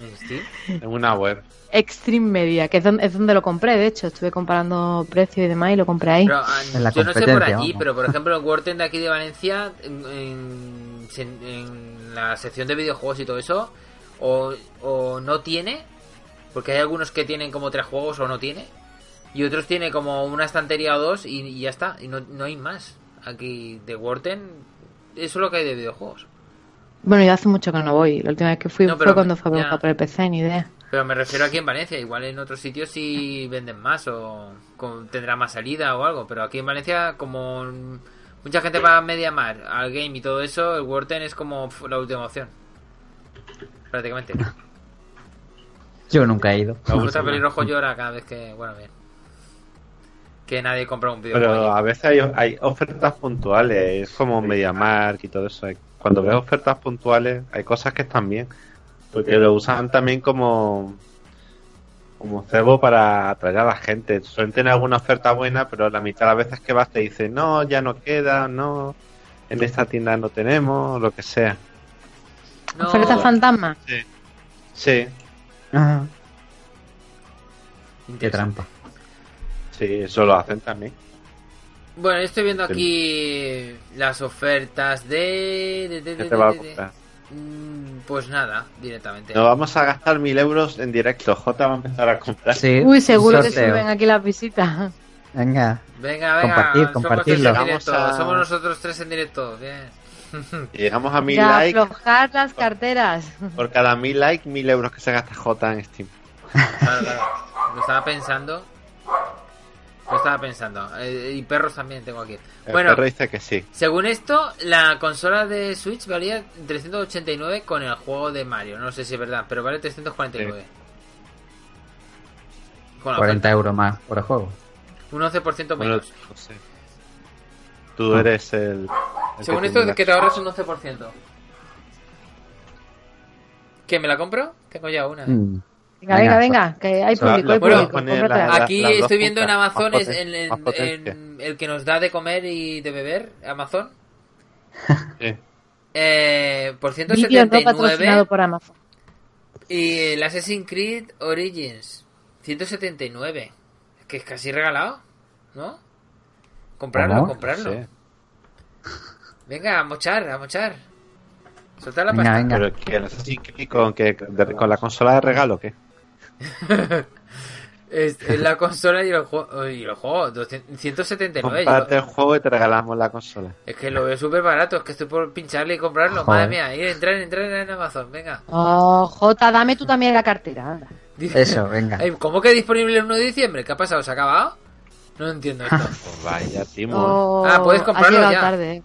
¿En Steam? En una web. Extreme Media, que es donde, es donde lo compré, de hecho, estuve comparando precios y demás y lo compré ahí. Pero, ah, En la yo no sé por allí, vamos. pero por ejemplo, el Worten de aquí de Valencia, en, en- en la sección de videojuegos y todo eso, o, o no tiene, porque hay algunos que tienen como tres juegos o no tiene, y otros tiene como una estantería o dos y, y ya está, y no, no hay más. Aquí de Worten, eso es lo que hay de videojuegos. Bueno, yo hace mucho que no voy. La última vez que fui No, pero fue cuando fue a ya. por el PC, ni idea. Pero me refiero aquí en Valencia, igual en otros sitios sí venden más o con- tendrá más salida o algo, pero aquí en Valencia como mucha gente va a Mediamar, al game y todo eso, el Worten es como la última opción. Prácticamente. Yo nunca he ido. Fruta última. pelirrojo llora cada vez que, bueno, bien. Que nadie compra un videojuego. Pero allí. a veces hay, hay ofertas puntuales, es como MediaMark y todo eso. Cuando ves ofertas puntuales, hay cosas que están bien. Porque lo usan también como como cebo para atraer a la gente. Suelen tener alguna oferta buena, pero la mitad de las veces que vas te dicen, no, ya no queda, no, en esta tienda no tenemos, lo que sea. No, ¿Oferta fantasma? Sí, Ajá. Qué trampa. sí, eso lo hacen también. Bueno, estoy viendo aquí las ofertas de... de- de- ¿Qué de- te va a Pues nada, directamente. Nos vamos a gastar mil euros en directo. J va a empezar a comprar. Sí, Uy, seguro que suben aquí las visitas. Venga. Venga, venga, Compartir, somos compartirlo. tres en Llegamos directo, a- Somos nosotros tres en directo. Bien. Y <laughs> llegamos a mil Ya likes. aflojar las carteras. Por cada mil likes, mil euros que se gasta J en Steam. Claro, claro. Lo estaba pensando. Lo estaba pensando. Eh, y perros también tengo aquí. El Bueno, perro dice que sí. según esto, la consola de Switch valía 389 con el juego de Mario. No sé si es verdad, pero vale 349. Con la 40 oferta. euros más por el juego. Un 11% Bueno, menos. no sé. Tú eres el. el Según que esto, tendrá- que te ahorras un 11%. ¿Que me la compro? Tengo ya una. Mm. Venga, venga, Venga, que hay O sea, público, la hay puedes público. poner cómpratela. la- Aquí estoy viendo en Amazon es en- en- el que nos da de comer y de beber, Amazon. Sí. Eh, por Vídeo no patrocinado 179 por Amazon. y el Assassin's Creed Origins 179. Es que es casi regalado, ¿no? Comprarlo, ¿Cómo? comprarlo. Sí. Venga, a mochar, a mochar. Soltar la Venga, pasta. venga. Pero que el Assassin's Creed con, que, de- con la consola de regalo, ¿qué? Es, <laughs> es la consola y el juego. Y el juego, 200 179. yo- Comparte el juego y te regalamos la consola. es que lo veo súper barato, es que estoy por pincharle y comprarlo. Joder. Madre mía, ir, entrar, entrar en Amazon, venga. Oh, Jota, dame tú también la cartera. anda. Eso, venga. <laughs> ¿Cómo que disponible el 1 de diciembre? ¿Qué ha pasado? ¿Se ha acabado? No entiendo esto. <laughs> Pues vaya, Timo. Oh, Ah, puedes comprarlo ya. tarde.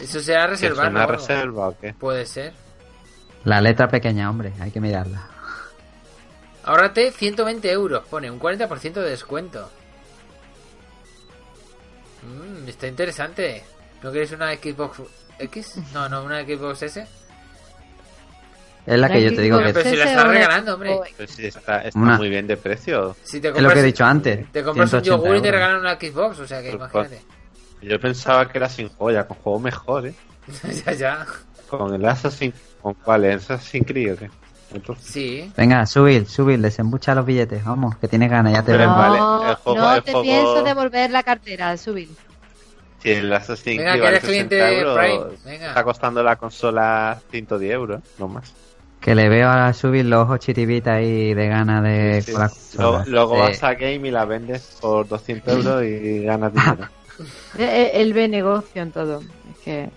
Eso será ¿Que es reservar. una reserva o qué? Puede ser. La letra pequeña, hombre, hay que mirarla. Ahórrate 120 euros, pone un 40% de descuento. Mmm, está interesante. ¿No queréis una Xbox X? No, no, una Xbox S. Es la que yo te digo que Pero si la estás regalando, hombre. Pero sí, está, está Una- muy bien de precio. Si te es lo que he dicho antes. Te compras un 180 yogur y te euros. regalan una Xbox, o sea que Pero imagínate. Yo pensaba que era sin joya, con juego mejor, ¿eh? <laughs> ya, ya. Con el Assassin... ¿Con cuál? ¿El Assassin's Creed o qué? Entonces, Sí. Venga, subir, subir, desembucha los billetes. Vamos, que tienes ganas, ya te veo. vale, no, el juego- no el te juego- pienso devolver la cartera, subir. si el Assassin's Venga, Creed que vale eres cliente 60 de euros, venga. está costando la consola 110 euros, no más. Que le veo a subir los ojos chitibitas ahí de ganas de Sí. la Luego, consola. luego Sí. vas a Game y la vendes por 200 euros y ganas <laughs> dinero. Eh, Él ve negocio en todo. Es que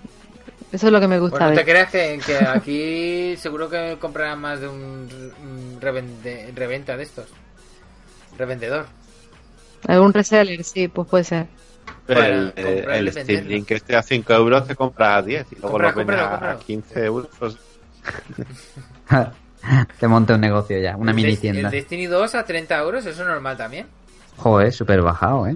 eso es lo que me gusta Pues no te creas que, que aquí <laughs> seguro que comprarán más de un un revende- reventa de estos. Revendedor. Algún reseller, sí, pues puede ser. El, el Steam. Link este a 5 euros te compras a 10 y luego Compra, lo vendes a- a cómpralo. 15 euros. pues, <laughs> te monte un negocio ya, una El mini tienda. El Destiny 2 a 30 euros, eso es normal también. Joder, súper bajado, ¿eh?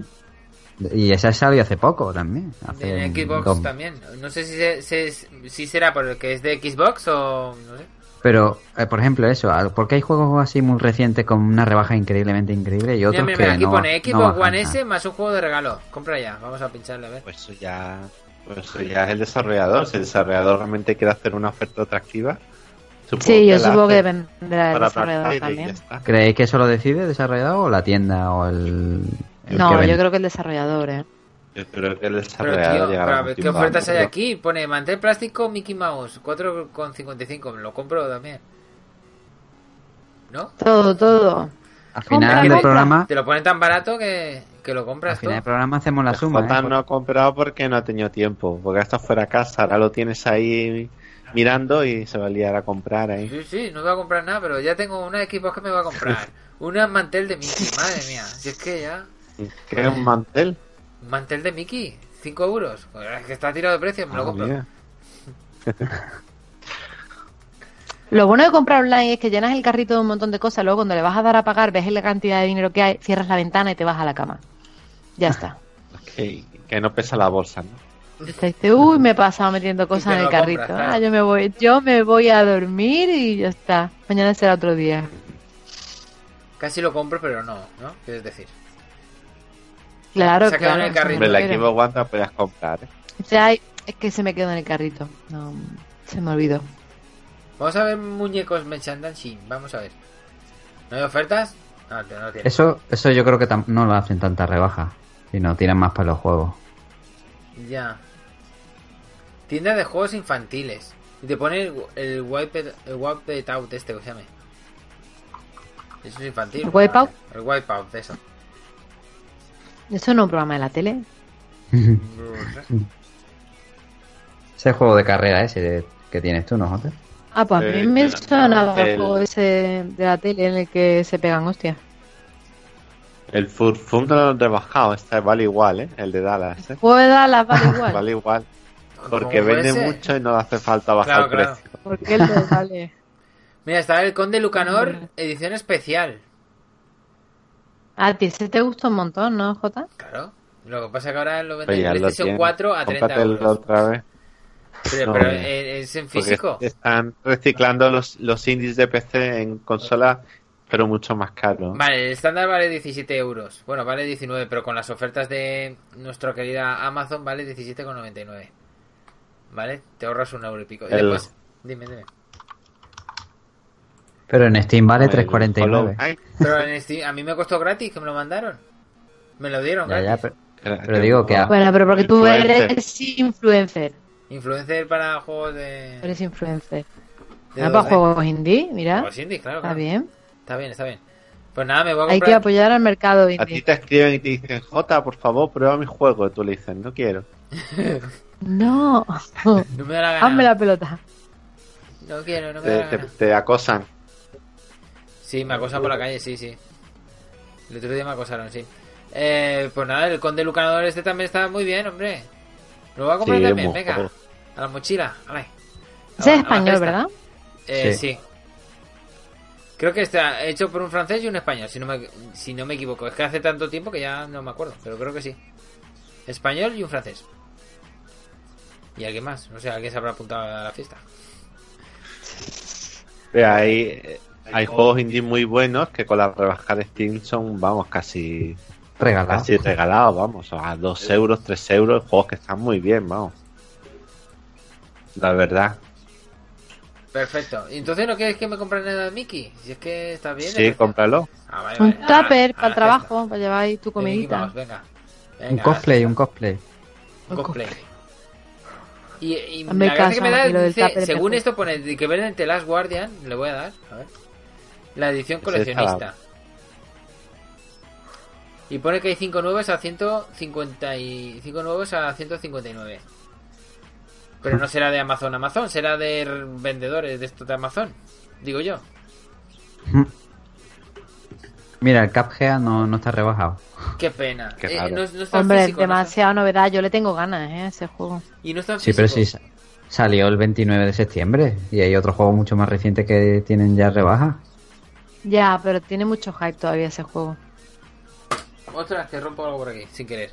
Y ese ha salido hace poco también. Hace En Xbox dos- también. No sé si, se- se- si será porque es de Xbox o... No sé. Pero, eh, por ejemplo, eso, porque hay juegos así muy recientes con una rebaja increíblemente increíble y otros mira, que mira, aquí no, pone Xbox One. S más un juego de regalo. Compra ya, vamos a pincharle a ver. Pues eso ya, pues eso ya es el desarrollador. Si el desarrollador realmente quiere hacer una oferta atractiva, supongo Sí, yo supongo que del para desarrollador también. ¿Creéis que eso lo decide el desarrollador o la tienda o el, el No, yo creo que el desarrollador, ¿eh? Yo creo que el Pero desarrollador tío, pero a a un ver, ¿qué ofertas hay aquí? Pone mantel plástico Mickey Mouse, 4,55. Me lo compro también. ¿No? Todo, todo. Al final del compra. programa, Te lo ponen tan barato que, que lo al compras final tú. del programa hacemos la suma. Jota ¿eh? no ha comprado porque no ha tenido tiempo. Porque hasta fuera a casa, ahora lo tienes ahí mirando y se va a liar a comprar ahí. Sí, sí, no voy a comprar nada, pero ya tengo una equipo que me va a comprar. <laughs> Una mantel de Mickey, madre mía. Si es que ya. ¿Qué es un mantel? Un mantel de Mickey, 5 euros. Joder, Es que está tirado de precio, me lo Ah, compro. <laughs> Lo bueno de comprar online es que llenas el carrito de un montón de cosas, luego cuando le vas a dar a pagar, ves la cantidad de dinero que hay, cierras la ventana y te vas a la cama. Ya está. <laughs> Que, que no pesa la bolsa, ¿no? Dice, uy, me he pasado metiendo <laughs> cosas en el carrito. compras, claro. Ah, yo me voy, yo me voy a dormir y ya está. Mañana será otro día. Casi lo compro, pero no, ¿no? Quieres decir. Claro, Se claro. en el carrito. Hombre, la Xbox One la podías comprar. ¿eh? O sea, hay- es que se me quedó en el carrito. No, se me olvidó. Vamos a ver muñecos merchandising. Vamos a ver. ¿No hay ofertas? No, no, no tiene. Eso, eso yo creo que no lo hacen tanta rebaja, sino tiran más para los juegos. Ya. Tienda de juegos infantiles. Y te pone el, el wipe, el wipe out este, que se llame. Eso es infantil. ¿El Wipeout? El wipeout, eso. ¿Eso no es un programa de la tele? <laughs> Ese juego de carrera ese de- que tienes tú, ¿no, Jota? Ah, pues a Eh, mí me el- suena el juego ese de la tele en el que se pegan hostias. El Furfun no lo han rebajado, este vale igual, ¿eh? El de Dallas, ¿eh? Juego de Dallas vale <laughs> igual. Vale igual. Porque ¿Cómo puede vende mucho y no le hace falta bajar Claro, el claro. precio. Porque el de vale. Mira, está el Conde Lucanor, edición especial. A ti ese te gusta un montón, ¿no, Jota? Claro. Lo que pasa es que ahora lo venden en PlayStation tiene. 4 a 30 Cómpratelo euros. otra vez. Pero, No, pero eh, es en físico. están reciclando los, los indies de PC en consola, pero mucho más caro. Vale, el estándar vale 17 euros. Bueno, vale 19, pero con las ofertas de nuestra querida Amazon vale 17,99. ¿Vale? Te ahorras un euro y pico. Y El- después, dime, dime. Pero en Steam vale El 3.49. Hollow Knight, Pero en Steam- a mí me costó gratis, que me lo mandaron. Me lo dieron Ya, gratis. ya, pero, digo que Bueno, pero porque tú Influencer. eres influencer. Influencer para juegos de. Eres influencer. de Ah, para 2D. juegos indie, mira. Juegos indie, claro, Está claro. bien. Está bien, está bien. Pues nada, me voy a Hay que comprar. apoyar al mercado A ti indie. te escriben y te dicen, Jota, por favor, prueba mi juego. Y tú le dices, no quiero. <laughs> No. <laughs> No me da la gana. Hazme la pelota. No quiero, no me Te, da la te- gana. te acosan. Sí, me acosan por la calle, sí, sí. El otro día me acosaron, sí. Eh, pues nada, el conde lucanador este también está muy bien, hombre. Lo voy a comprar Sí, también, venga. A la mochila. A Ese la- es español. ¿verdad? Eh, Sí. sí. Creo que está hecho por un francés y un español, si no, me, si no me equivoco. Es que hace tanto tiempo que ya no me acuerdo, pero creo que sí. Español y un francés. Y alguien más, no sé, alguien se habrá apuntado a la fiesta. Pero hay, juegos indie muy buenos que con la rebaja de Steam son, vamos, casi, regalado. casi regalados, vamos. A 2 euros, 3 euros, juegos que están muy bien, vamos. La verdad. Perfecto. ¿Y entonces no quieres que me compre nada de Mickey? Si es que está bien. Sí, ¿no? cómpralo. Ah, vale, Un. Ah, tupper para el ah, trabajo, para llevar ahí tu comidita. Mouse, venga. Un cosplay, un cosplay. Un cosplay. Y, y la que me da dice, según esto pone que ven en The Last Guardian, le voy a dar, a ver. La edición coleccionista. Y pone que hay 5 nuevos a 150 y 5 nuevos a 159. Pero no será de Amazon Amazon, será de vendedores de estos de Amazon, digo yo. <laughs> Mira, el Cuphead no, no está rebajado. Qué pena. Qué Eh, raro. no, no está en Hombre, físico, no está- demasiada novedad. Yo le tengo ganas, ¿eh? a Ese juego. y no está Sí, pero sí sa- salió el 29 de septiembre y hay otros juegos mucho más recientes que tienen ya rebaja. Ya, pero tiene mucho hype todavía ese juego. Ostras, que rompo algo por aquí, sin querer.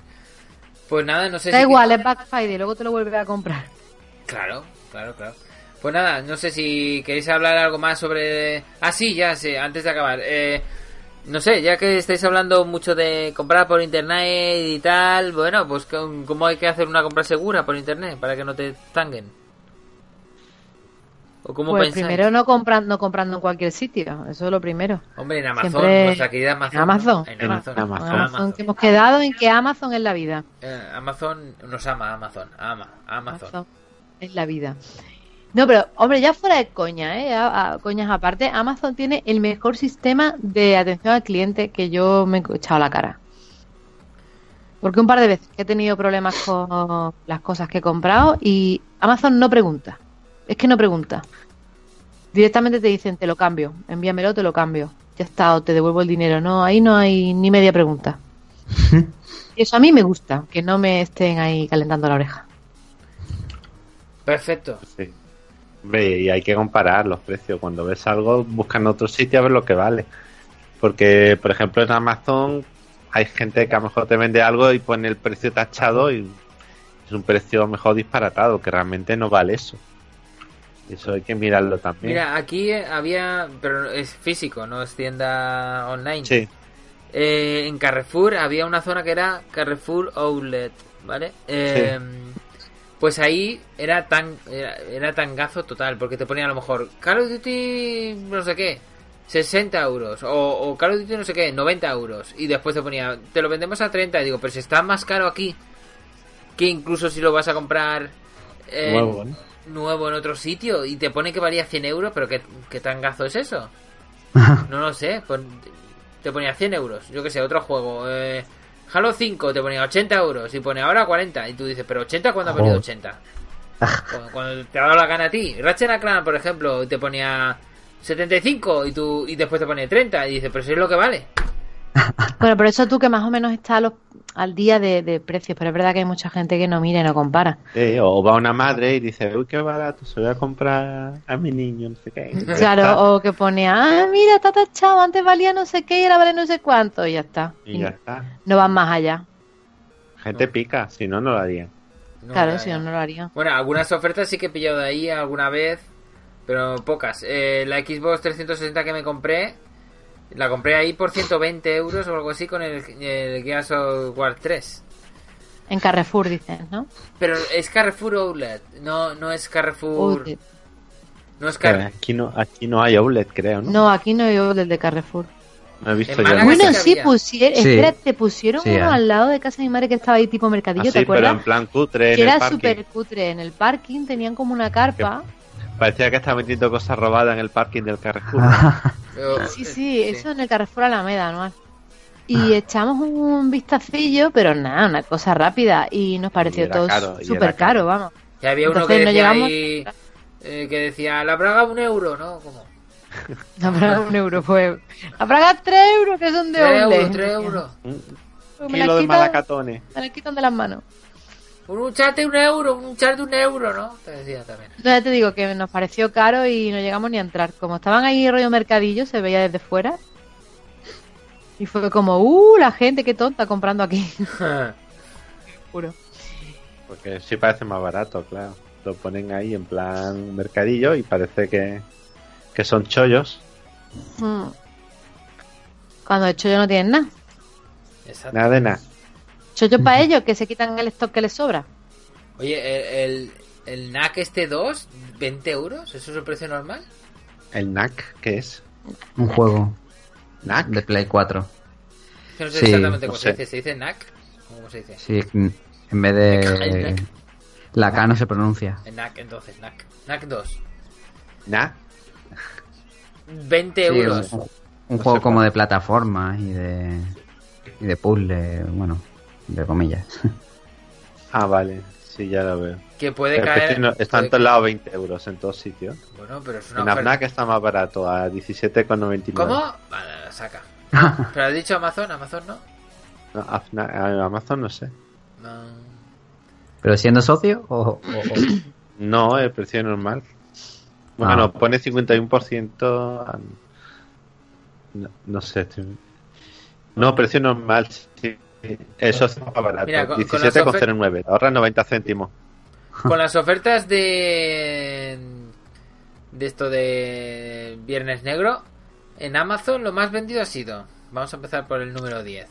Pues nada, no sé Da si... igual, es Black Friday, luego te lo vuelves a comprar. Claro, claro, claro. Pues nada, no sé si queréis hablar algo más sobre... Ah, sí, ya sé, antes de acabar. Eh, no sé, ya que estáis hablando mucho de comprar por internet y tal, bueno, pues ¿cómo hay que hacer una compra segura por internet para que no te tanguen? ¿O cómo Pues pensáis? primero no comprando, no comprando en cualquier sitio, eso es lo primero. Hombre, en Amazon, siempre- nuestra querida Amazon. en Amazon. ¿no? En En Amazon. Amazon. Amazon, Amazon. que hemos quedado en que Amazon es la vida. Eh, Amazon nos ama, Amazon, ama, Amazon. Amazon es la vida. No, pero, hombre, ya fuera de coña, ¿eh? A- a- coñas aparte, Amazon tiene el mejor sistema de atención al cliente que yo me he echado a la cara. Porque un par de veces que he tenido problemas con las cosas que he comprado y Amazon no pregunta. Es que no pregunta. Directamente te dicen, te lo cambio, envíamelo, te lo cambio. Ya está, o te devuelvo el dinero. No, ahí no hay ni media pregunta. Y <laughs> eso a mí me gusta, que no me estén ahí calentando la oreja. Perfecto. Sí. Hombre, y hay que comparar los precios. Cuando ves algo, busca en otro sitio a ver lo que vale. Porque, por ejemplo, en Amazon hay gente que a lo mejor te vende algo y pone el precio tachado y es un precio a lo mejor disparatado, que realmente no vale eso. Eso hay que mirarlo también. Mira, aquí había, pero es físico, no es tienda online. Sí, Eh, en Carrefour había una zona que era Carrefour Outlet, ¿vale? Eh, Pues ahí era tan era, era tangazo total, porque te ponía a lo mejor Call of Duty no sé qué, 60 euros, o, o Call of Duty no sé qué, 90 euros, y después te ponía, te lo vendemos a 30, y digo, pero si está más caro aquí, que incluso si lo vas a comprar eh, nuevo, ¿no? Nuevo en otro sitio, y te pone que valía 100 euros, pero ¿qué, qué tangazo es eso? <laughs> No lo sé, pon- te ponía 100 euros, yo que sé, otro juego. Eh, Halo 5 te ponía 80 euros y pone ahora 40. Y tú dices, ¿pero 80 cuándo ha venido Joder. 80? Cuando, cuando te ha dado la gana a ti. Ratchet and Clank, por ejemplo, te ponía 75 y tú y después te pone 30. Y dices, ¿pero si es lo que vale? Bueno, por eso tú que más o menos estás a los- al día de, de precios, pero es verdad que hay mucha gente que no mira y no compara. Sí, o va una madre y dice, uy, qué barato, se lo voy a comprar a mi niño, no sé qué. Claro, o que pone, ah, mira, está tachado, antes valía no sé qué y ahora vale no sé cuánto, y ya está. Y ya está. No van más allá. Gente pica, si no, no lo haría. No, claro, si no, no lo haría. Bueno, algunas ofertas sí que he pillado de ahí alguna vez, pero pocas. Eh, la Xbox 360 que me compré, la compré ahí por 120 euros o algo así con el, el Gears of War 3. En Carrefour, dicen, ¿no? Pero es Carrefour Outlet, no, no es Carrefour. Uy, no es Pero Carrefour. aquí no, aquí no hay outlet, creo, ¿no? no, aquí no hay del de Carrefour. No he visto nada. Bueno, sí pusieron, Sí. espérate, pusieron Sí, uno hay. al lado de casa de mi madre que estaba ahí tipo mercadillo, Así, ¿te pero acuerdas? en plan cutre en que el era parking. súper cutre. En el parking tenían como una carpa. Parecía que estaba vendiendo cosas robadas en el parking del Carrefour. Pero- Sí, sí, eso en el Carrefour Alameda anual. Y echamos un vistacillo, pero nada, una cosa rápida. Y nos pareció Y todo súper caro. caro, vamos. Y había uno que no decía llegamos- ahí, eh, que decía, la braga un euro, ¿no? Como, <laughs> La braga un euro fue. La braga tres euros, que son de 3 Oble. euros, 3 euros. Un Pues me de quitan- malacatones. Me quitan de las manos. Un chat de un euro, un chat de un euro, ¿no? Te decía también. Entonces ya te digo que nos pareció caro y no llegamos ni a entrar. Como estaban ahí rollo mercadillo, se veía desde fuera. Y fue como, uh, la gente, qué tonta comprando aquí. <laughs> Juro. Porque sí parece más barato, claro. Lo ponen ahí en plan mercadillo y parece que, que son chollos. Mm. Cuando de chollo no tienen nada. Nada de nada. Chollo para ellos, que se quitan el stock que les sobra. Oye, el, el- el NAC este 2, 20 euros, ¿eso es el precio normal? ¿El NAC qué es? Un juego ¿NAC? de Play 4. No sé Sí, exactamente no cómo sé. se dice, ¿se dice NAC? ¿Cómo se dice? Sí, en vez de... La K no se pronuncia. El NAC, entonces, NAC. NAC 2. ¿NAC? 20 Sí, euros. un, un No juego sé como cuál. de plataforma y de... Y de puzzle, bueno, de comillas. <laughs> Ah, vale. Sí, ya lo veo. Que puede Pero es que caer. no- está en puede- todos lados 20 euros en todos sitios. Bueno, pero es una En oferta. AFNAC está más barato, a 17,99. ¿Cómo? Vale, la saca. <laughs> Pero has dicho Amazon, Amazon no. No, AFNAC, a Amazon no sé. No. ¿Pero siendo socio o...? o- o- <coughs> No, el precio normal. Bueno, Ah. pone 51%. a- No, no sé. estoy- No, precio normal. Sí. Eso está más barato. Mira, con- con las 17,09. Ahorra 90 céntimos. <laughs> Con las <laughs> ofertas de. De esto de Viernes Negro, en Amazon lo más vendido ha sido. Vamos a empezar por el número 10.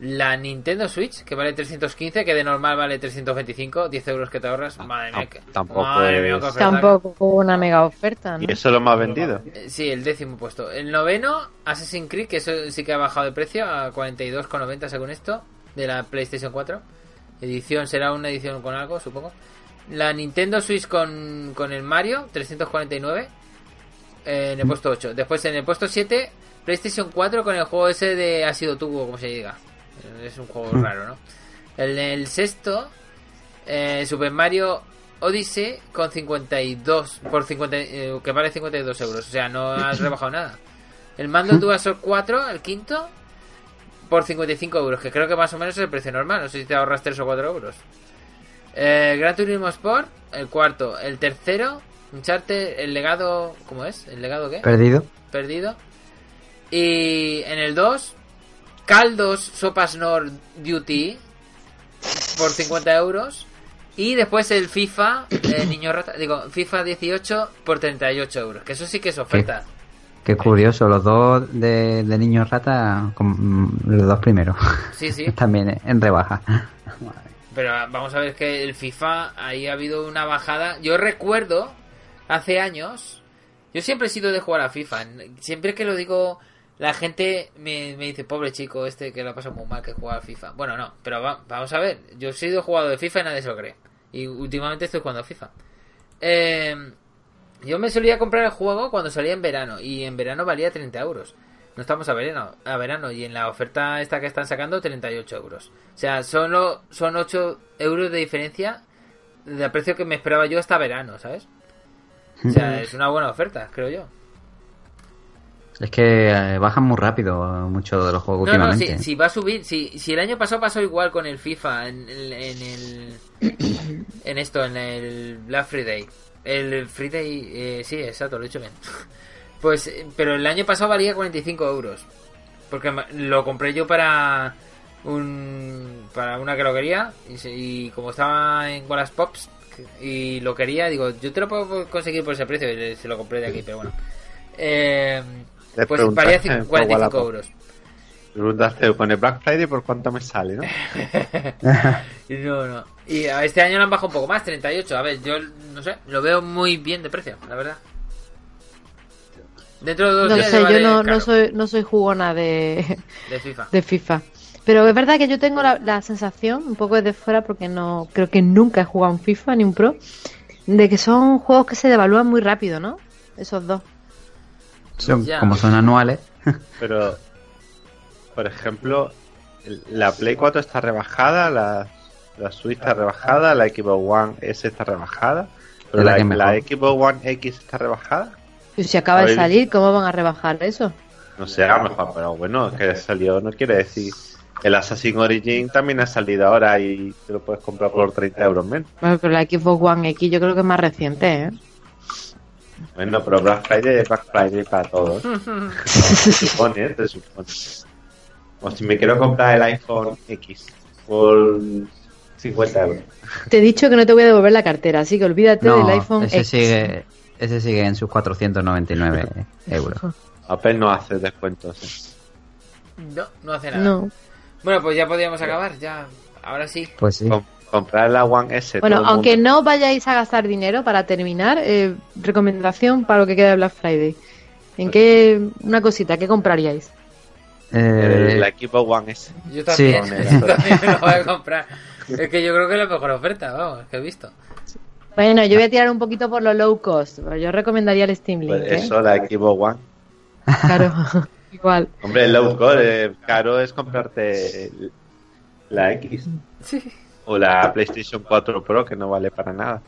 La Nintendo Switch, que vale 315, que de normal vale 325, 10 euros que te ahorras. Madre mía, que- Ah, tampoco madre mía. Tampoco una mega oferta, ¿no? Y eso es lo más vendido. Eh, Sí, el décimo puesto. El noveno, Assassin's Creed, que eso sí que ha bajado de precio a 42,90 según esto, de la PlayStation 4. Edición será una edición con algo, supongo. La Nintendo Switch con, con el Mario, 349. eh, en el puesto 8. Después en el puesto 7, PlayStation 4 con el juego ese de Ha sido tú, como se diga. Es un juego raro, ¿no? En el sexto, eh, Super Mario Odyssey con 52 por 50, eh, que vale 52 euros, o sea, no has <laughs> rebajado nada. El mando DualShock 4, el quinto, por 55 euros, que creo que más o menos es el precio normal, no sé si te ahorras 3 o 4 euros. Eh, Gran Turismo Sport, el cuarto, el tercero, Uncharted, el legado, ¿cómo es? ¿El legado qué? ¿Perdido? perdido. Y en el 2, Caldos Sopas Nord Duty por 50 euros. Y después el FIFA, eh, <coughs> niño rata, digo, FIFA 18 por 38 euros. Que eso sí que es oferta. Qué curioso, los dos de, de niños rata, mm, los dos primeros. Sí, sí. <laughs> También en rebaja. Pero vamos a ver que el FIFA, ahí ha habido una bajada. Yo recuerdo, hace años, yo siempre he sido de jugar a FIFA. Siempre que lo digo, la gente me, me dice, pobre chico este que lo ha pasado muy mal que juega FIFA. Bueno, no, pero va- vamos a ver. Yo he sido jugador de FIFA y nadie se lo cree. Y últimamente estoy jugando a FIFA. Eh, yo me solía comprar el juego cuando salía en verano. Y en verano valía 30 euros. No estamos a verano, a verano y en la oferta esta que están sacando 38 euros. O sea, solo son 8 euros de diferencia del precio que me esperaba yo hasta verano, ¿sabes? O sea, es una buena oferta, creo yo. Es que eh, bajan muy rápido muchos de los juegos No, no, últimamente. si, si va a subir, si, si el año pasado pasó igual con el FIFA, en, el- en el... <coughs> En esto, en el Black Friday. El Friday, eh, sí, exacto, lo he dicho bien. <laughs> Pues, eh, pero el año pasado valía 45 euros. Porque lo compré yo para un para una que lo quería y, y como estaba en Wallace Pops y lo quería, digo, yo te lo puedo conseguir por ese precio y se lo compré de aquí, pero bueno. Eh, Le pues valía preguntaste cin- por 45 Wallapop. euros. Preguntaste con el Black Friday por cuánto me sale, ¿no? Y <laughs> No, no. Y a este año lo han bajado un poco más, 38. A ver, yo no sé, lo veo muy bien de precio, la verdad. Dentro de dos No días sé, ya yo vale no, no soy no soy jugona de, <laughs> de FIFA. de FIFA. Pero es verdad que yo tengo la, la sensación, un poco desde fuera, porque no creo que nunca he jugado un FIFA ni un Pro, de que son juegos que se devalúan muy rápido, ¿no? Esos dos. Son- Ya. como son anuales. <laughs> Pero, por ejemplo, la Play 4 está rebajada, la, la Switch está rebajada, la Xbox One S está rebajada, pero la. Xbox One X está rebajada. Y si acaba de salir, ¿cómo van a rebajar eso? No sé, a lo mejor, pero bueno, que salió no quiere decir. El Assassin's Origin también ha salido ahora y te lo puedes comprar por 30 euros menos. Bueno, pero la Xbox One X yo creo que es más reciente, ¿eh? Bueno, pero Black Friday es Black Friday para todos. <laughs> Se supone, ¿eh? se supone. O si me quiero comprar el iPhone X por 50 euros. Te he dicho que no te voy a devolver la cartera, así que olvídate No, del iPhone ese X. sigue, ese sigue en sus 499 euros. Apple no hace descuentos. ¿eh? No, no hace nada. No. Bueno, pues ya podríamos acabar, ya. Ahora sí. Pues sí. Comprar la One S. Bueno, el aunque mundo. no vayáis a gastar dinero para terminar, eh, recomendación para lo que queda de Black Friday. ¿En qué una cosita qué compraríais? Eh, El equipo One S. Yo también, Sí. yo también me lo voy a comprar. Es que yo creo que es la mejor oferta, vamos, que he visto. Bueno, yo voy a tirar un poquito por lo low cost. Yo recomendaría el Steam Link. Pues ¿eh? eso, la equipo One. Claro, <laughs> igual. Hombre, low cost, eh, caro es comprarte la X. O la PlayStation 4 Pro, que no vale para nada.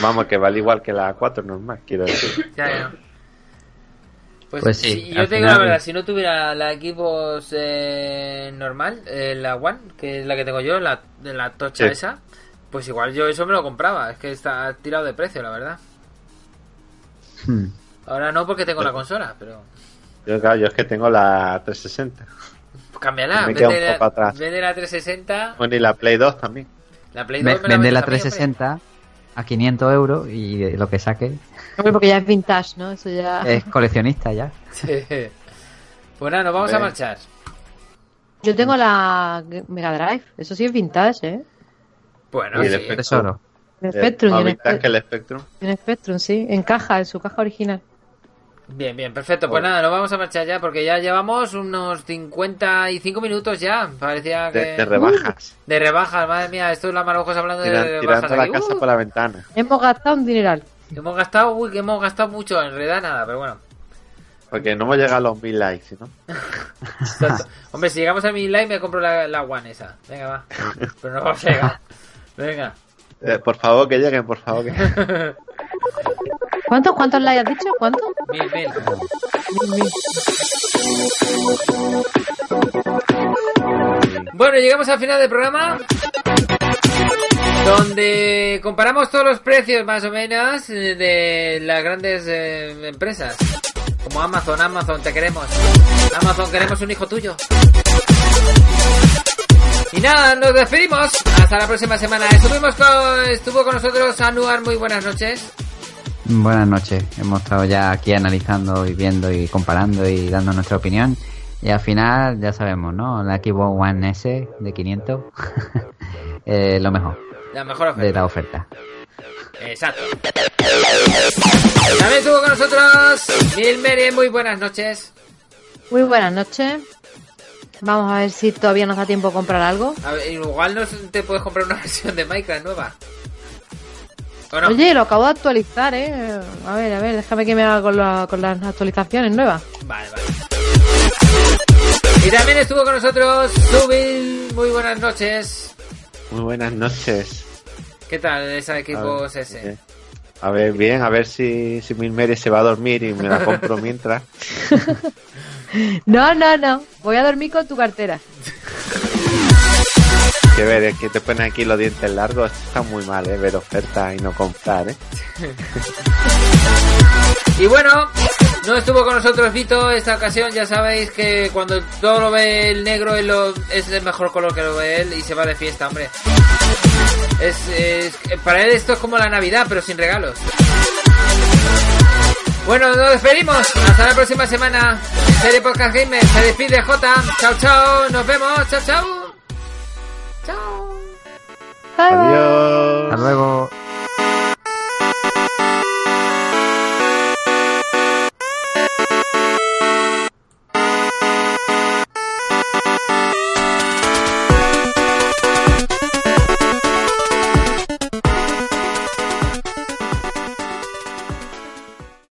Vamos, que vale igual que la 4 normal, quiero decir. Ya, ya. Pues, Pues sí, si- yo te digo la verdad, si no tuviera la Xbox eh, normal, eh, la One, que es la que tengo yo, la, de la tocha Sí. esa, pues igual yo eso me lo compraba. Es que está tirado de precio, la verdad. hmm. Ahora no porque tengo la consola, pero Yo, claro, yo es que tengo la 360. Pues cámbiala. Me Vende, un poco la, atrás. vende la 360, Bueno, y la Play 2 también. la Play Ve- 2 me la vende la vendes a mí, hombre. 360 a 500 euros y lo que saque Hombre, porque ya es vintage, ¿no? Eso ya. es coleccionista ya. <laughs> Sí. Pues nada, nos vamos a Ven. marchar. Yo tengo la Mega Drive. Eso sí es vintage, ¿eh? Bueno, Y sí. después- Tesoro. El Spectrum. Spe- que el Spectrum. en Spectrum, sí. En caja, en su caja original. Bien, bien, perfecto. Pues nada, nos vamos a marchar ya porque ya llevamos unos 55 minutos ya. Parecía que... De, de rebajas. De rebajas, madre mía, esto es la Marojos hablando Tiran- de rebajas tirando la casa Uh, por la ventana. Hemos gastado un dineral. Hemos gastado, uy, que hemos gastado mucho, en realidad nada, pero bueno. Porque no hemos llegado a los mil likes, ¿no? <laughs> Hombre, si llegamos a mi live me compro la, la One esa. Venga, va. Pero no vamos a llegar. <laughs> Venga. Eh, por favor, que lleguen, por favor. Que... <laughs> ¿Cuántos, cuántos likes has dicho? ¿Cuántos? Mil, mil. Mil. Bueno, llegamos al final del programa. Donde comparamos todos los precios más o menos de las grandes eh, empresas. Como Amazon, Amazon, te queremos. Amazon, queremos un hijo tuyo. Y nada, nos despedimos. Hasta la próxima semana. Estuvimos con, estuvo con nosotros Anuar. Muy buenas noches. Buenas noches. Hemos estado ya aquí analizando y viendo y comparando y dando nuestra opinión. Y al final, ya sabemos, ¿no? La Xbox One S de 500. <laughs> eh, lo mejor La mejor de oferta. la oferta. Exacto. También estuvo con nosotros Mil Mary. Muy buenas noches. Muy buenas noches. Vamos a ver si todavía nos da tiempo a comprar algo. A ver, igual no te puedes comprar una <laughs> versión de Minecraft nueva. Oye, lo acabo de actualizar, ¿eh? A ver, a ver, déjame que me haga con, la- con las actualizaciones nuevas. Vale, vale. Y también estuvo con nosotros Subil. Muy buenas noches. Muy buenas noches. ¿Qué tal esa equipo A ver, ese? eh, A ver, bien, a ver si, si Mil Mary se va a dormir y me la compro mientras. <laughs> No, no, no. Voy a dormir con tu cartera. <laughs> Que ver, es que te ponen aquí los dientes largos. Esto está muy mal, ¿eh? Ver ofertas y no comprar, ¿eh? <laughs> Y bueno, no estuvo con nosotros Vito esta ocasión. Ya sabéis que cuando todo lo ve el negro es, el mejor color que lo ve él y se va de fiesta, hombre. Es, es- para él esto es como la Navidad, pero sin regalos. Bueno, nos despedimos. Hasta la próxima semana. Serie Podcast Gamer. Se despide J. Chao, chao. Nos vemos. Chao, chao. Chao. Bye, bye. Adiós. Hasta luego.